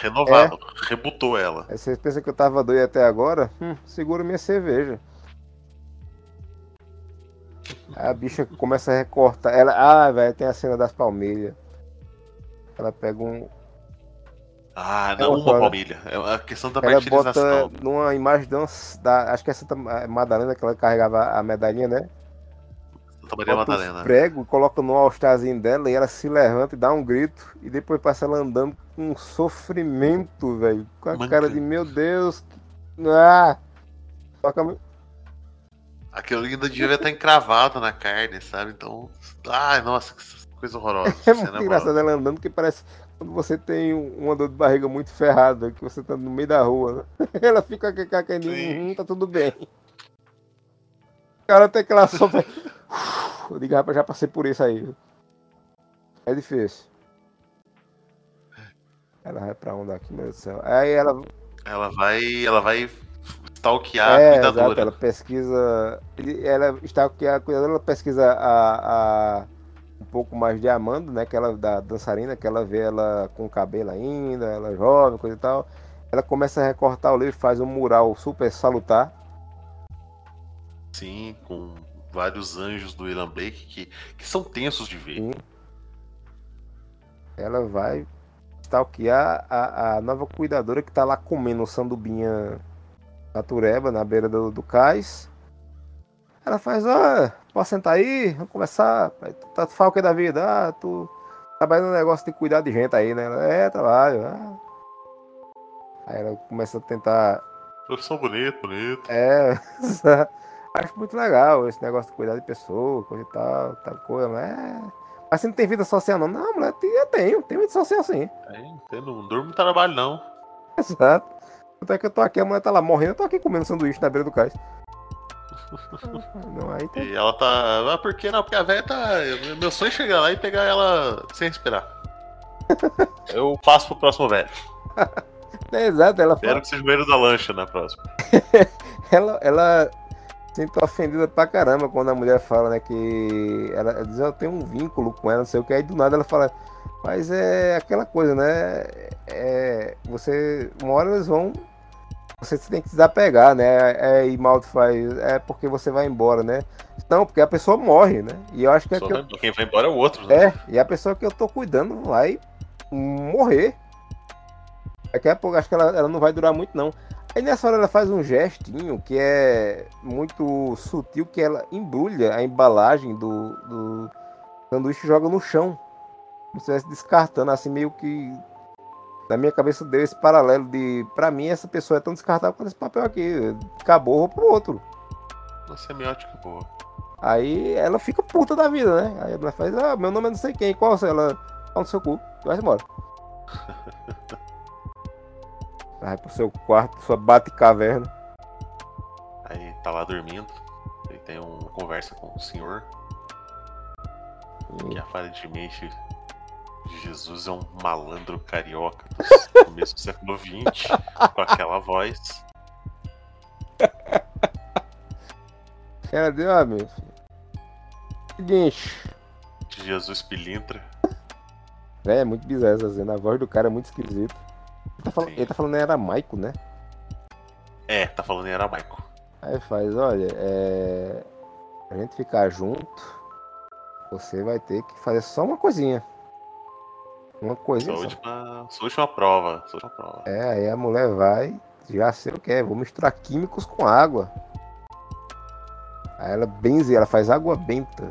Renovado, É. rebutou ela. Aí vocês pensam que eu tava doido até agora? Hum, segura minha cerveja. A bicha começa a recortar. Ela, ah, velho, tem a cena das palmilhas. Ela pega um. Ah, Ela não uma fala- palmilha. É a questão da Ela bota numa imagem de uma, da, acho que é Santa Madalena que ela carregava a medalhinha, né? Santa Maria Bota Madalena. prego e coloca no altarzinho dela e ela se levanta e dá um grito. E depois passa ela andando com um sofrimento, velho. Com a cara de meu Deus. que- Ah! Toca Aquilo ainda devia estar encravado na carne, sabe? Então. Ai, nossa, que coisa horrorosa. É muito cena engraçado horrorosa. ela andando, porque parece quando você tem um- uma dor de barriga muito ferrada, que você tá no meio da rua. né? Ela fica com a caninha, Sim. hum, tá tudo bem. O cara até que ela só vai. Eu digo, rapaz, já passei por isso aí. viu? É difícil. Ela vai pra onde aqui, meu Deus do céu? Aí ela. Ela vai. Ela vai stalkear a é, exato, cuidadora. ela pesquisa. Ela que a cuidadora ela pesquisa a, a- o pouco mais de Amanda, né? Que ela, da dançarina, que ela vê ela com cabelo ainda, ela jovem, coisa e tal. Ela começa a recortar o livro, faz um mural super salutar. Sim, com vários anjos do William Blake que, que são tensos de ver. Sim. Ela vai stalkear a, a nova cuidadora que tá lá comendo sandubinha natureba na beira do, do cais. Ela faz, ó, posso sentar aí? Vamos conversar. Tu, tá, tu fala o que da vida? Ah, tu trabalha no negócio de cuidar de gente aí, né? Ela, é, trabalho. Ah. Aí ela começa a tentar. Profissão bonita, bonita. É, acho muito legal esse negócio de cuidar de pessoa, coisa e tal, tal coisa, mas é. Mas você não tem vida social, não. Não, mulher, eu tenho, tenho vida social sim. É, não durmo no trabalho, não. Exato. Até que eu tô aqui, a mulher tá lá morrendo, eu tô aqui comendo sanduíche na beira do cais. Não, aí tá... E ela tá. Ah, por que não? Porque a velha tá. Meu sonho é chegar lá e pegar ela sem respirar. eu passo pro próximo velho. É, exato, ela Espero fala... que seja o meio da lancha na próxima. ela, ela sinto ofendida pra caramba quando a mulher fala, né, que ela, ela diz, eu tenho um vínculo com ela, não sei o que, aí do nada ela fala, mas é aquela coisa, né, é, você, uma hora eles vão, você tem que se desapegar, né, é, e mal faz, é porque você vai embora, né, não, porque a pessoa morre, né, e eu acho que... É que eu, quem vai embora é o outro, né? É, e a pessoa que eu tô cuidando vai morrer. Daqui a pouco, acho que ela, ela não vai durar muito, não. Aí nessa hora ela faz um gestinho que é muito sutil, que ela embrulha a embalagem do, do sanduíche e joga no chão. Como se estivesse descartando, assim, meio que. Na minha cabeça deu esse paralelo de. Pra mim, essa pessoa é tão descartável quanto esse papel aqui. Acabou, pro outro. Uma semiótica boa. Aí ela fica puta da vida, né? Aí ela faz, ah, meu nome é não sei quem, qual? Ela, fala no seu cu, vai embora. Vai pro seu quarto, sua bate-caverna. Aí tá lá dormindo. Ele tem uma conversa com o senhor. Hum. Que aparentemente Jesus é um malandro carioca do começo do século XX, com aquela voz. Ela deu, meu filho. Seguinte. Jesus pilintra. É, é muito bizarro essa cena. A voz do cara é muito esquisita. Ele tá, falando, ele tá falando em aramaico, né? É, tá falando em aramaico. Aí faz, olha, é... a gente ficar junto, você vai ter que fazer só uma coisinha. Uma coisinha sua Última, sua última prova, sua última prova. É, aí a mulher vai, já sei o que é, vou misturar químicos com água. Aí ela benze, ela faz água benta.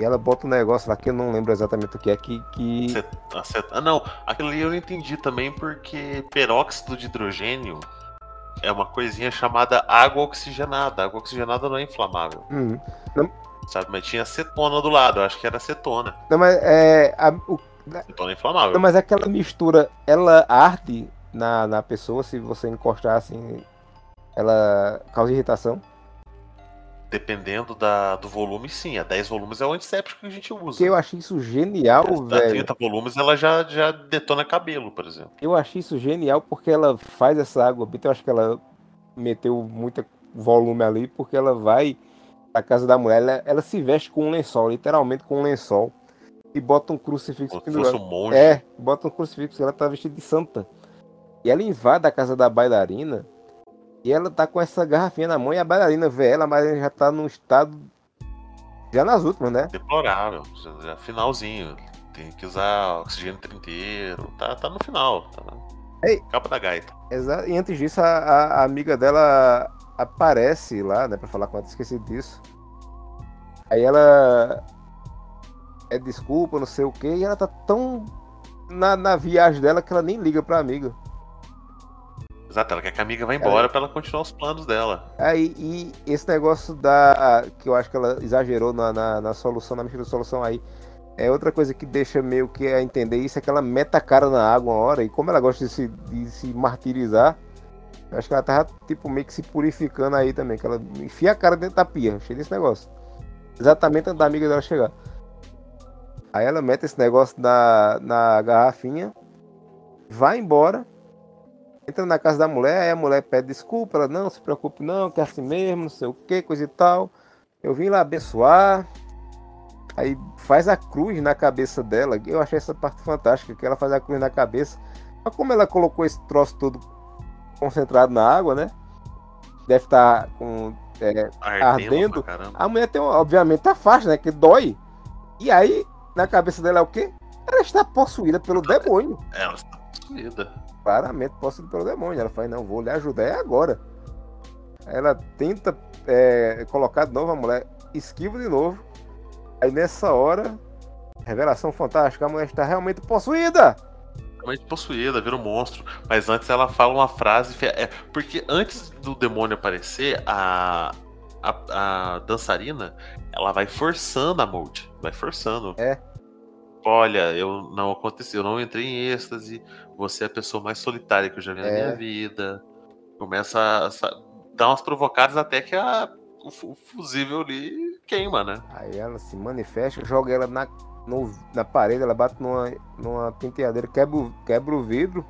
E ela bota um negócio lá que eu não lembro exatamente o que é que. que... Cet... Cet... Ah, não. Aquilo ali eu não entendi também porque peróxido de hidrogênio é uma coisinha chamada água oxigenada. A água oxigenada não é inflamável. Uhum. Não... Sabe, mas tinha acetona do lado, eu acho que era acetona. Não, mas é. A, o... Acetona é inflamável. Não, mas aquela mistura, ela arde na, na pessoa se você encostar assim. Ela causa irritação. Dependendo da, do volume, sim. A 10 volumes é o antisséptico que a gente usa. Que eu achei isso genial, a, velho. A 30 volumes ela já, já detona cabelo, por exemplo. Eu achei isso genial porque ela faz essa água. Eu acho que ela meteu muito volume ali porque ela vai pra casa da mulher. Ela, ela se veste com um lençol, literalmente com um lençol. E bota um crucifixo Como pendurado. Um monge. É, bota um crucifixo. Ela tá vestida de santa. E ela invade a casa da bailarina e ela tá com essa garrafinha na mão e a bailarina vê ela, mas ela já tá num estado. Já nas últimas, né? Deplorável. Já, finalzinho. Tem que usar oxigênio inteiro. Tá, tá no final. Tá Ei, capa da gaita. Exato. E antes disso, a, a, amiga dela aparece lá, né? Pra falar com ela, esqueci disso. Aí ela. É desculpa, não sei o que, e ela tá tão na, na viagem dela que ela nem liga pra amiga. Exato, ela quer que a amiga vá embora é. para ela continuar os planos dela. Aí, é, e esse negócio da. que eu acho que ela exagerou na, na, na solução, na mexida solução aí. É outra coisa que deixa meio que a entender isso é que ela meta a cara na água uma hora, e como ela gosta de se, de se martirizar, eu acho que ela tava tipo meio que se purificando aí também, que ela enfia a cara dentro da pia, cheio desse negócio. Exatamente antes da amiga dela chegar. Aí ela mete esse negócio na, na garrafinha, vai embora, entra na casa da mulher, aí a mulher pede desculpa, ela não se preocupe não, que é assim mesmo, não sei o que, coisa e tal. Eu vim lá abençoar. Aí faz a cruz na cabeça dela. Eu achei essa parte fantástica, que ela faz a cruz na cabeça. Mas como ela colocou esse troço todo concentrado na água, né? Deve estar com é, ardendo. A mulher tem, obviamente, a faixa, né? Que dói. E aí, na cabeça dela é o quê? Ela está possuída pelo demônio. Ela está possuída. Claramente possuída pelo demônio. Ela fala, não, vou lhe ajudar é agora. Ela tenta é, colocar de novo a mulher, esquiva de novo. Aí nessa hora, revelação fantástica, a mulher está realmente possuída. Realmente possuída, vira um monstro. Mas antes ela fala uma frase. É, porque antes do demônio aparecer, a, a, a dançarina ela vai forçando a Mold. Vai forçando. É. Olha, eu não aconteceu, eu não entrei em êxtase. Você é a pessoa mais solitária que eu já vi é. na minha vida. Começa a, a dar umas provocadas até que a, o, o fusível ali queima, né? Aí ela se manifesta, joga ela na, no, na parede, ela bate numa, numa penteadeira, quebra, quebra o vidro.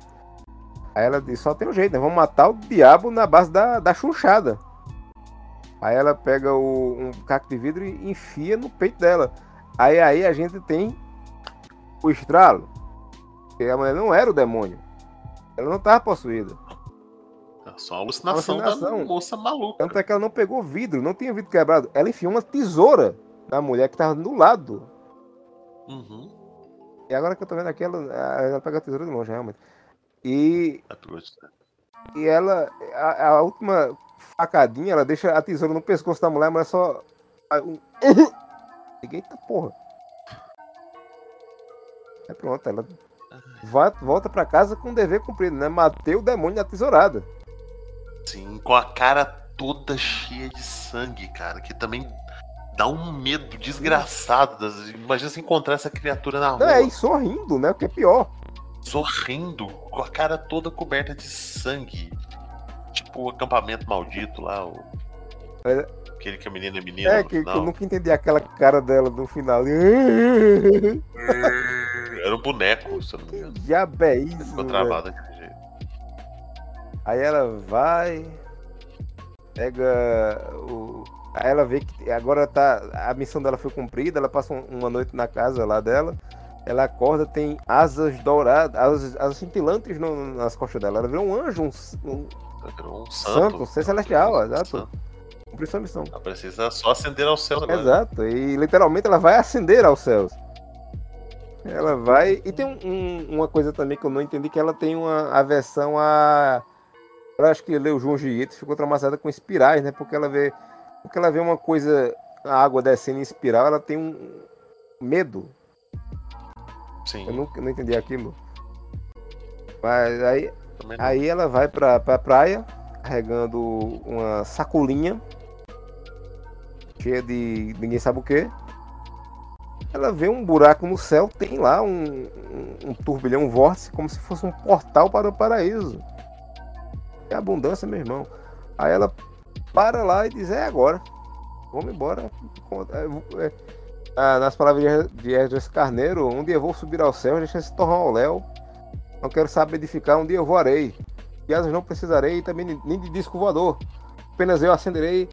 Aí ela diz, só tem um jeito, né? Vamos matar o diabo na base da, da chunchada. Aí ela pega o, um caco de vidro e enfia no peito dela. Aí aí a gente tem o estralo. Porque a mulher não era o demônio. Ela não estava possuída. É só alucinação, alucinação da moça maluca. Tanto é que ela não pegou vidro, não tinha vidro quebrado. Ela enfiou uma tesoura na mulher que estava do lado. Uhum. E agora que eu tô vendo aqui, ela, ela pega a tesoura de longe, realmente. E. É e ela. A, a, última facadinha, ela deixa a tesoura no pescoço da mulher, mas só. Eita porra. É pronto, ela vai, volta pra casa com o dever cumprido, né? Matei o demônio da tesourada. Sim, com a cara toda cheia de sangue, cara, que também dá um medo desgraçado. Imagina se encontrar essa criatura na rua. É, e sorrindo, né? O que é pior. Sorrindo, com a cara toda coberta de sangue. Tipo o acampamento maldito lá, o... É... Aquele que a menina é menina. É, que, que, eu nunca entendi aquela cara dela no final. Era um boneco, se eu não me engano. Diabo é isso? Ficou travado daquele jeito. Aí ela vai, pega o. Aí ela vê que agora tá. A missão dela foi cumprida, ela passa uma noite na casa lá dela. Ela acorda, tem asas douradas, asas, asas cintilantes no, nas costas dela. Ela vê um anjo, um, um, um santo, santo, ser celestial, exato. Cumpriu sua missão. Ela precisa só acender aos céus agora. Exato, e literalmente ela vai acender aos céus. Ela vai. E tem um, um, uma coisa também que eu não entendi, que ela tem uma aversão a. Eu acho que leu João Giete ficou traumatizada com espirais, né? Porque ela vê. Porque ela vê uma coisa, a água descendo em espiral, ela tem um medo. Sim. Eu não, não entendi aquilo. Mas aí, aí ela vai pra, pra praia, carregando uma sacolinha cheia de ninguém sabe o que ela vê um buraco no céu, tem lá um, um, um turbilhão, um vórtice, como se fosse um portal para o paraíso. É abundância, meu irmão. Aí ela para lá e diz: É agora, vamos embora. É, é, ah, nas palavras de Esdras Carneiro, um dia eu vou subir ao céu, deixa se tornar ao léu. Não quero saber edificar, um dia eu voarei. E asas não precisarei também nem de disco voador. Apenas eu acenderei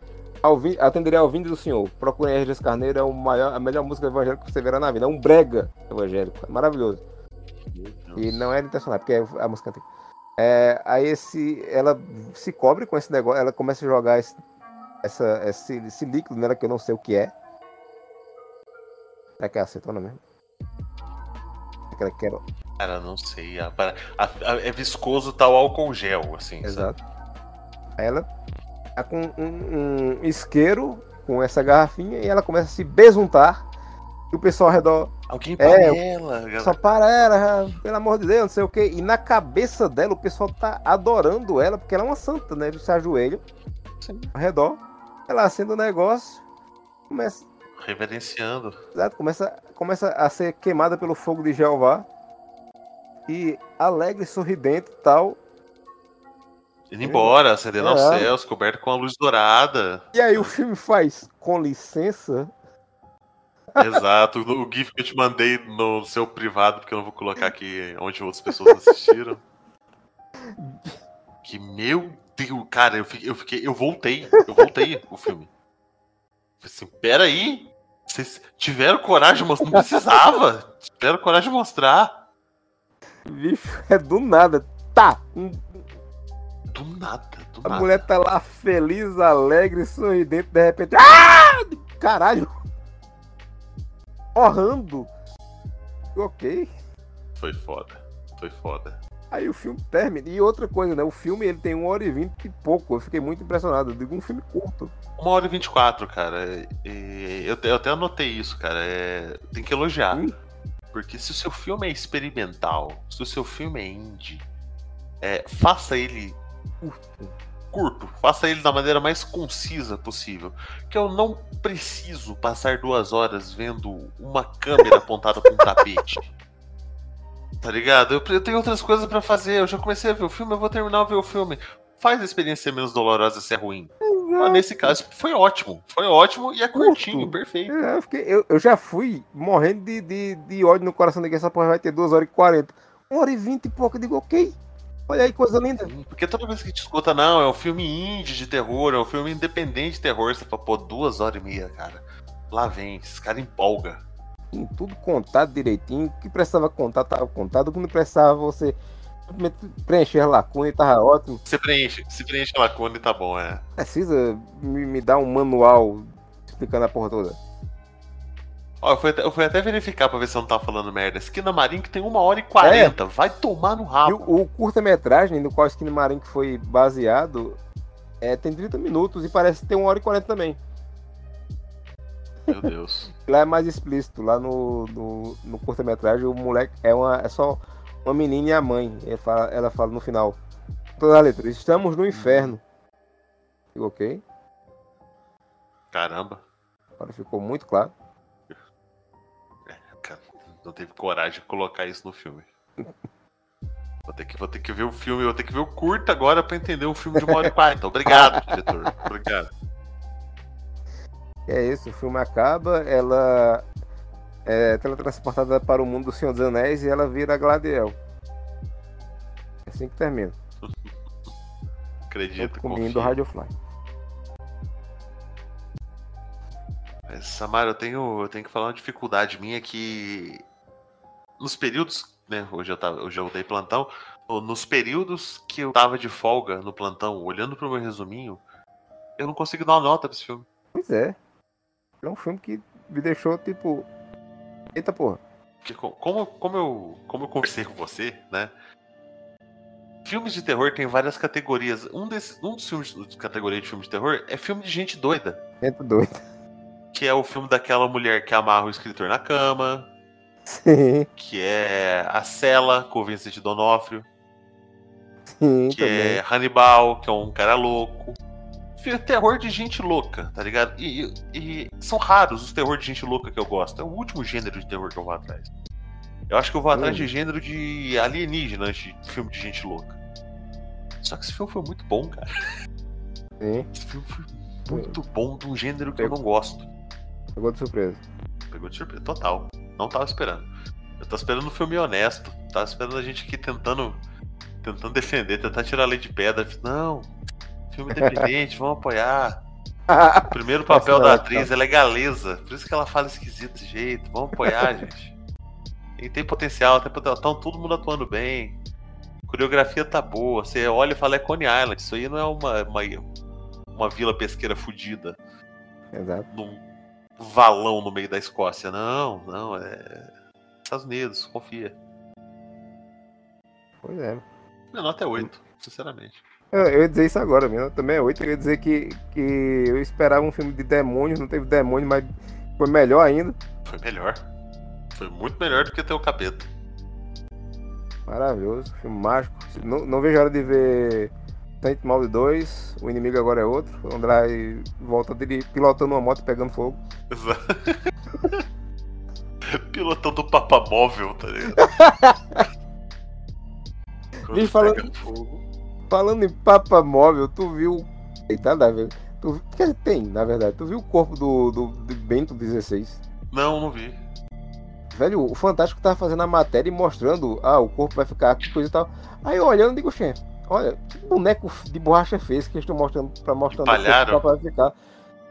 atenderei ao vindo do Senhor. Procurem Regis Carneiro, é o maior, a melhor música evangélica que você verá na vida. É um brega evangélico. É maravilhoso. E não é intencional, porque é a música antiga. É, aí esse, ela se cobre com esse negócio, ela começa a jogar esse, essa, esse, esse líquido nela que eu não sei o que é. É que é acetona mesmo? É que ela quer... Cara, não sei. A, a, a, é viscoso tal álcool gel, assim. Exato. Sabe? Aí ela com um, um isqueiro com essa garrafinha e ela começa a se besuntar. E o pessoal ao redor. Alguém para é, ela, Só para ela, pelo amor de Deus, não sei o que. E na cabeça dela, o pessoal tá adorando ela, porque ela é uma santa, né? Eles se ajoelham Sim. ao redor. Ela acende o negócio, começa. Reverenciando. Exato, começa, começa a ser queimada pelo fogo de Jeová. E alegre, sorridente e tal, Indo embora, acendendo é. aos céus, coberto com a luz dourada. E aí o filme faz, com licença. Exato, o GIF que eu te mandei no seu privado, porque eu não vou colocar aqui onde outras pessoas assistiram. que meu Deus, cara, eu fiquei, eu fiquei, eu voltei, eu voltei o filme. Assim, peraí, Vocês tiveram coragem de mostrar? Não precisava. tiveram coragem de mostrar. Bicho, é do nada. Tá. Do nada, do A nada. mulher tá lá feliz, alegre, sorridente, de repente. Ah! Caralho! Orrando. Ok. Foi foda. Foi foda. Aí o filme termina. E outra coisa, né? O filme ele tem 1 hora e 20 e pouco. Eu fiquei muito impressionado. Eu digo um filme curto. Uma hora e 24, cara. E eu, eu até anotei isso, cara. É, tem que elogiar. Hum. Porque se o seu filme é experimental, se o seu filme é indie, é, faça ele Curto. curto, faça ele da maneira mais concisa possível. Que eu não preciso passar duas horas vendo uma câmera apontada com um tapete. Tá ligado? Eu, eu tenho outras coisas pra fazer. Eu já comecei a ver o filme, eu vou terminar de ver o filme. Faz a experiência ser menos dolorosa se é ruim. Mas nesse caso, foi ótimo. Foi ótimo e é Curto. curtinho, perfeito. É, eu, fiquei- eu- eu já fui morrendo de, de, de ódio no coração de que essa porra vai ter 2 horas e 40. 1 hora e 20 e pouco. Eu digo, ok. Olha aí, coisa linda. Porque toda vez que a gente escuta, não, é um filme indie de terror, é um filme independente de terror, você fala, pô, duas horas e meia, cara. Lá vem, esses caras empolga. Tem tudo contado direitinho. O que precisava contar, tava contado. O que não precisava, você preencher a lacuna e tava ótimo. Você preenche, se preenche a lacuna e tá bom, é. Precisa me, me dar um manual explicando a porra toda. Ó, eu fui, até, eu fui até verificar pra ver se eu não tava falando merda. Esquina Marim que tem uma hora e quarenta. Vai tomar no rabo. o, o curta-metragem no qual Marine que foi baseado é, tem 30 minutos e parece ter 1 hora e 40 também. Meu Deus. Lá é mais explícito. Lá no, no, no curta-metragem o moleque é, uma, é só uma menina e a mãe. Ela fala, ela fala no final. Toda a letra. Estamos no inferno. Ok? Caramba. Agora ficou muito claro. Não teve coragem de colocar isso no filme. Vou ter, que, vou ter que ver o filme, vou ter que ver o curto agora pra entender um filme de uma hora e quarenta. Obrigado, diretor. Obrigado. É isso, o filme acaba, ela é teletransportada para o mundo do Senhor dos Anéis e ela vira Gladiel. É assim que termina. Acredito, o menino do confio. Radiofly. Samara, eu tenho, eu tenho que falar uma dificuldade minha que nos períodos, né? Hoje eu, tava, hoje eu dei plantão. no- Nos períodos que eu tava de folga no plantão, olhando pro meu resuminho, eu não consigo dar uma nota pra esse filme. Pois é. É um filme que me deixou tipo. Eita porra. Porque co- como, como, eu, como eu conversei com você, né? Filmes de terror tem várias categorias. Um, desses, um dos filmes de categoria de filme de terror é filme de gente doida. Gente doida. Que é o filme daquela mulher que amarra o escritor na cama. Sim, Que é A Cela, com o Vincent Donofrio. sim, que também. é Hannibal, que é um cara louco. Filme terror de gente louca, tá ligado? E, e- são raros os terror de gente louca que eu gosto. É o último gênero de terror que eu vou atrás. Eu acho que eu vou atrás Hum. de gênero de alienígena antes de filme de gente louca. Só que esse filme foi muito bom, cara. Sim, Esse filme foi muito bom de um gênero que eu não gosto. pegou de surpresa. Pegou de surpresa, total. Não tava esperando. Eu tava esperando um filme honesto. Tava esperando a gente aqui tentando tentando defender, tentar tirar a lei de pedra. Não, filme independente, vamos apoiar. O primeiro papel da atriz, ela é galesa. Por isso que ela fala esquisito desse jeito. Vamos apoiar, gente. E tem potencial, tem potencial. Tá todo mundo atuando bem. coreografia tá boa. Você olha e fala, é Coney Island. Isso aí não é uma, uma, uma vila pesqueira fodida Exato. num valão no meio da Escócia. Não, não, é. Estados Unidos, confia. Pois é. Minha nota é 8, sinceramente. Eu, eu ia dizer isso agora, mesmo. Também é 8. Eu ia dizer que, que eu esperava um filme de demônios, não teve demônio, mas foi melhor ainda. Foi melhor. Foi muito melhor do que ter o capeta. Maravilhoso, filme mágico. Não, não vejo a hora de ver Saint Maud 2, o inimigo agora é outro. O André volta dele pilotando uma moto e pegando fogo. Exato. Pilotão do papamóvel, tá ligado? Bicho, falando- fogo. Falando em Papa Móvel, tu viu. Eita, nada, velho. Tu... quer Tem, na verdade. Tu viu o corpo do, do, do Bento 16? Não, não vi. Velho, o Fantástico tava fazendo a matéria e mostrando, ah, o corpo vai ficar aqui, coisa e tal. Aí eu olhando, digo, chefe, olha, que boneco de borracha fez que eles estão mostrando Empalharam? o corpo vai ficar.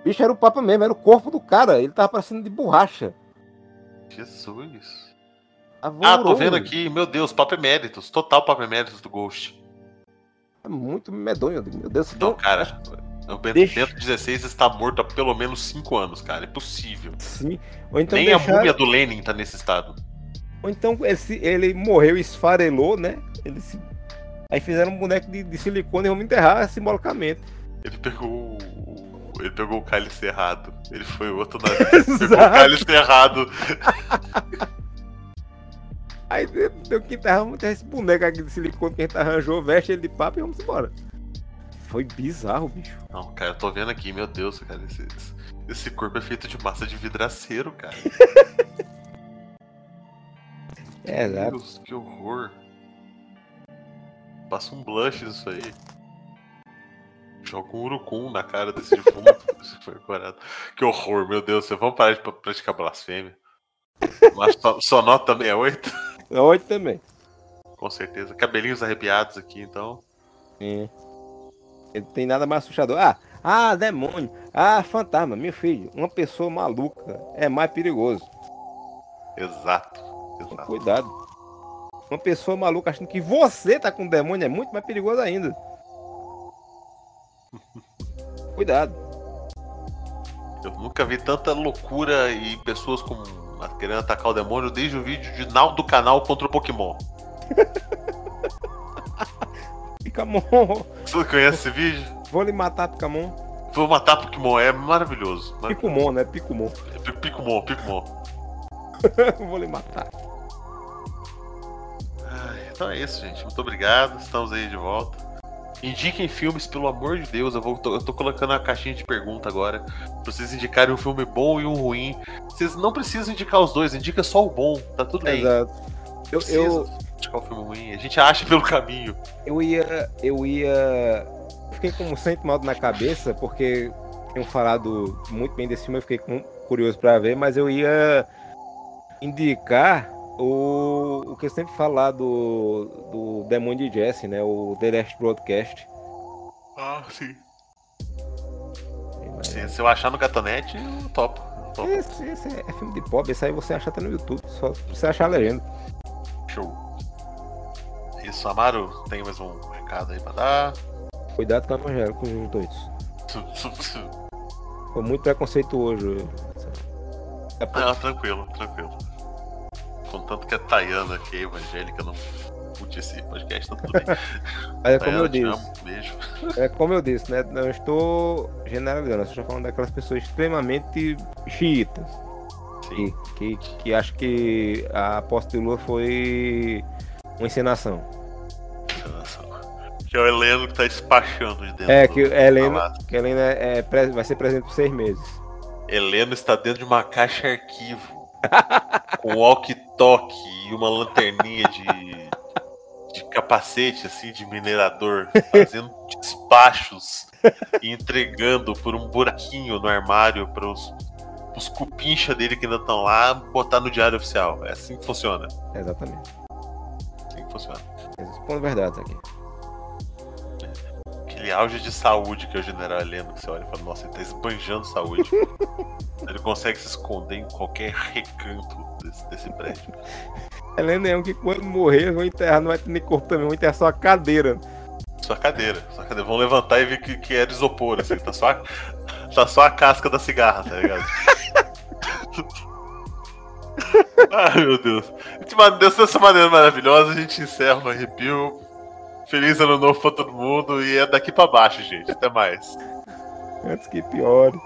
Bicho, era o Papa mesmo, era o corpo do cara. Ele tava parecendo de borracha. Jesus. Avorou, Ah, tô vendo aqui, meu Deus, Papa Eméritos. Total Papa Eméritos do Ghost. É muito medonho. Meu Deus. Não, Então, cara. O Bento, Deixa- Bento 16 está morto há pelo menos 5 anos, cara. É possível. sim. Ou então, Nem a deixaram- múmia do Lenin tá nesse estado. ou então ele, ele morreu e esfarelou, né? Ele se- Aí fizeram um boneco de, de silicone e vamos enterrar simbolicamente. Ele pegou o. Ele pegou o cálice errado. Ele foi outro na. Pegou o cálice errado. Aí deu que enterrar, vamos enterrar esse boneco aqui de silicone que a gente arranjou, veste ele de papo e vamos embora. Foi bizarro, bicho. Não, cara, eu tô vendo aqui, meu Deus, cara. Esse, esse corpo é feito de massa de vidraceiro, cara. É, exato. Deus, que horror. Passa um blush nisso aí. Joga um urucum na cara desse defunto. se foi corado. Que horror, meu Deus. Vamos parar de pra- praticar blasfêmia. Mas só, só nota 68? Oito também. Com certeza. Cabelinhos arrepiados aqui, então. É. Ele tem nada mais assustador. Ah, ah, demônio. Ah, fantasma, meu filho. Uma pessoa maluca é mais perigoso. Exato. Exato. Cuidado. Uma pessoa maluca achando que você tá com demônio é muito mais perigoso ainda. Cuidado. Eu nunca vi tanta loucura e pessoas com querendo atacar o demônio desde o vídeo de Nau do canal contra o Pokémon. Picamon. Você conhece esse vídeo? Vou lhe matar, Picamon. Vou matar Pokémon, é maravilhoso. maravilhoso. Picumon, né? Picumon. Pic- Picumon, Picumon. Vou lhe matar. Então é isso, gente. Muito obrigado. Estamos aí de volta. Indiquem filmes, pelo amor de Deus. Eu, vou, tô, eu tô colocando uma caixinha de pergunta agora. Pra vocês indicarem um filme bom e um ruim. Vocês não precisam indicar os dois, indica só o bom. Tá tudo bem. Exato. Eu, eu, indicar o filme ruim. A gente acha pelo caminho. eu ia. Eu ia. Fiquei com um sentimento na cabeça, porque tinham falado muito bem desse filme, eu fiquei curioso pra ver, mas eu ia indicar o, o que eu sempre falo lá do, do Demônio de Jesse, né? O The Last Broadcast. Ah, sim. Se, se eu achar no Gatonete, eu topo. eu topo. Esse, esse é filme de pobre, esse aí você acha até no YouTube, só você achar a legenda. Show. Isso, Amaro, tem mais um recado aí pra dar? Cuidado com a Evangelho, com os dois. Foi muito preconceituoso. É Não, tranquilo, tranquilo. Contanto que a Tayana aqui, evangélica, não curte esse podcast, tá tudo bem. Mas é como Tayana, eu disse. beijo. É como eu disse, né? Não estou generalizando, eu estou falando daquelas pessoas extremamente xiitas. Sim. Que, que, que acham que a posse de Lula foi uma encenação. Que é o Heleno que tá despachando de dentro. É, que Helena, palácio. que Helena é, pre- vai ser presente por seis meses. Heleno está dentro de uma caixa arquivo. Com walkie-talkie e uma lanterninha de, de capacete, assim, de minerador. Fazendo despachos e entregando por um buraquinho no armário para os, os cupincha dele que ainda estão lá botar no diário oficial. É assim que funciona. Exatamente. Assim que funciona. Expondo verdades aqui. Aquele auge de saúde que é o general Heleno, que você olha e fala, nossa, ele tá esbanjando saúde. ele consegue se esconder em qualquer recanto desse, desse prédio. Helena é um que quando morrer, vão enterrar, não vai ter nem corpo também, vão enterrar só a cadeira. Sua cadeira, sua cadeira. Vão levantar e ver que, que era isopor, assim, tá só, a, tá só a casca da cigarra, tá ligado? Ai, meu Deus. Dessa maneira maravilhosa, a gente encerra o arrepio. Feliz ano novo pra todo mundo e é daqui pra baixo, gente. Até mais. Antes que piore.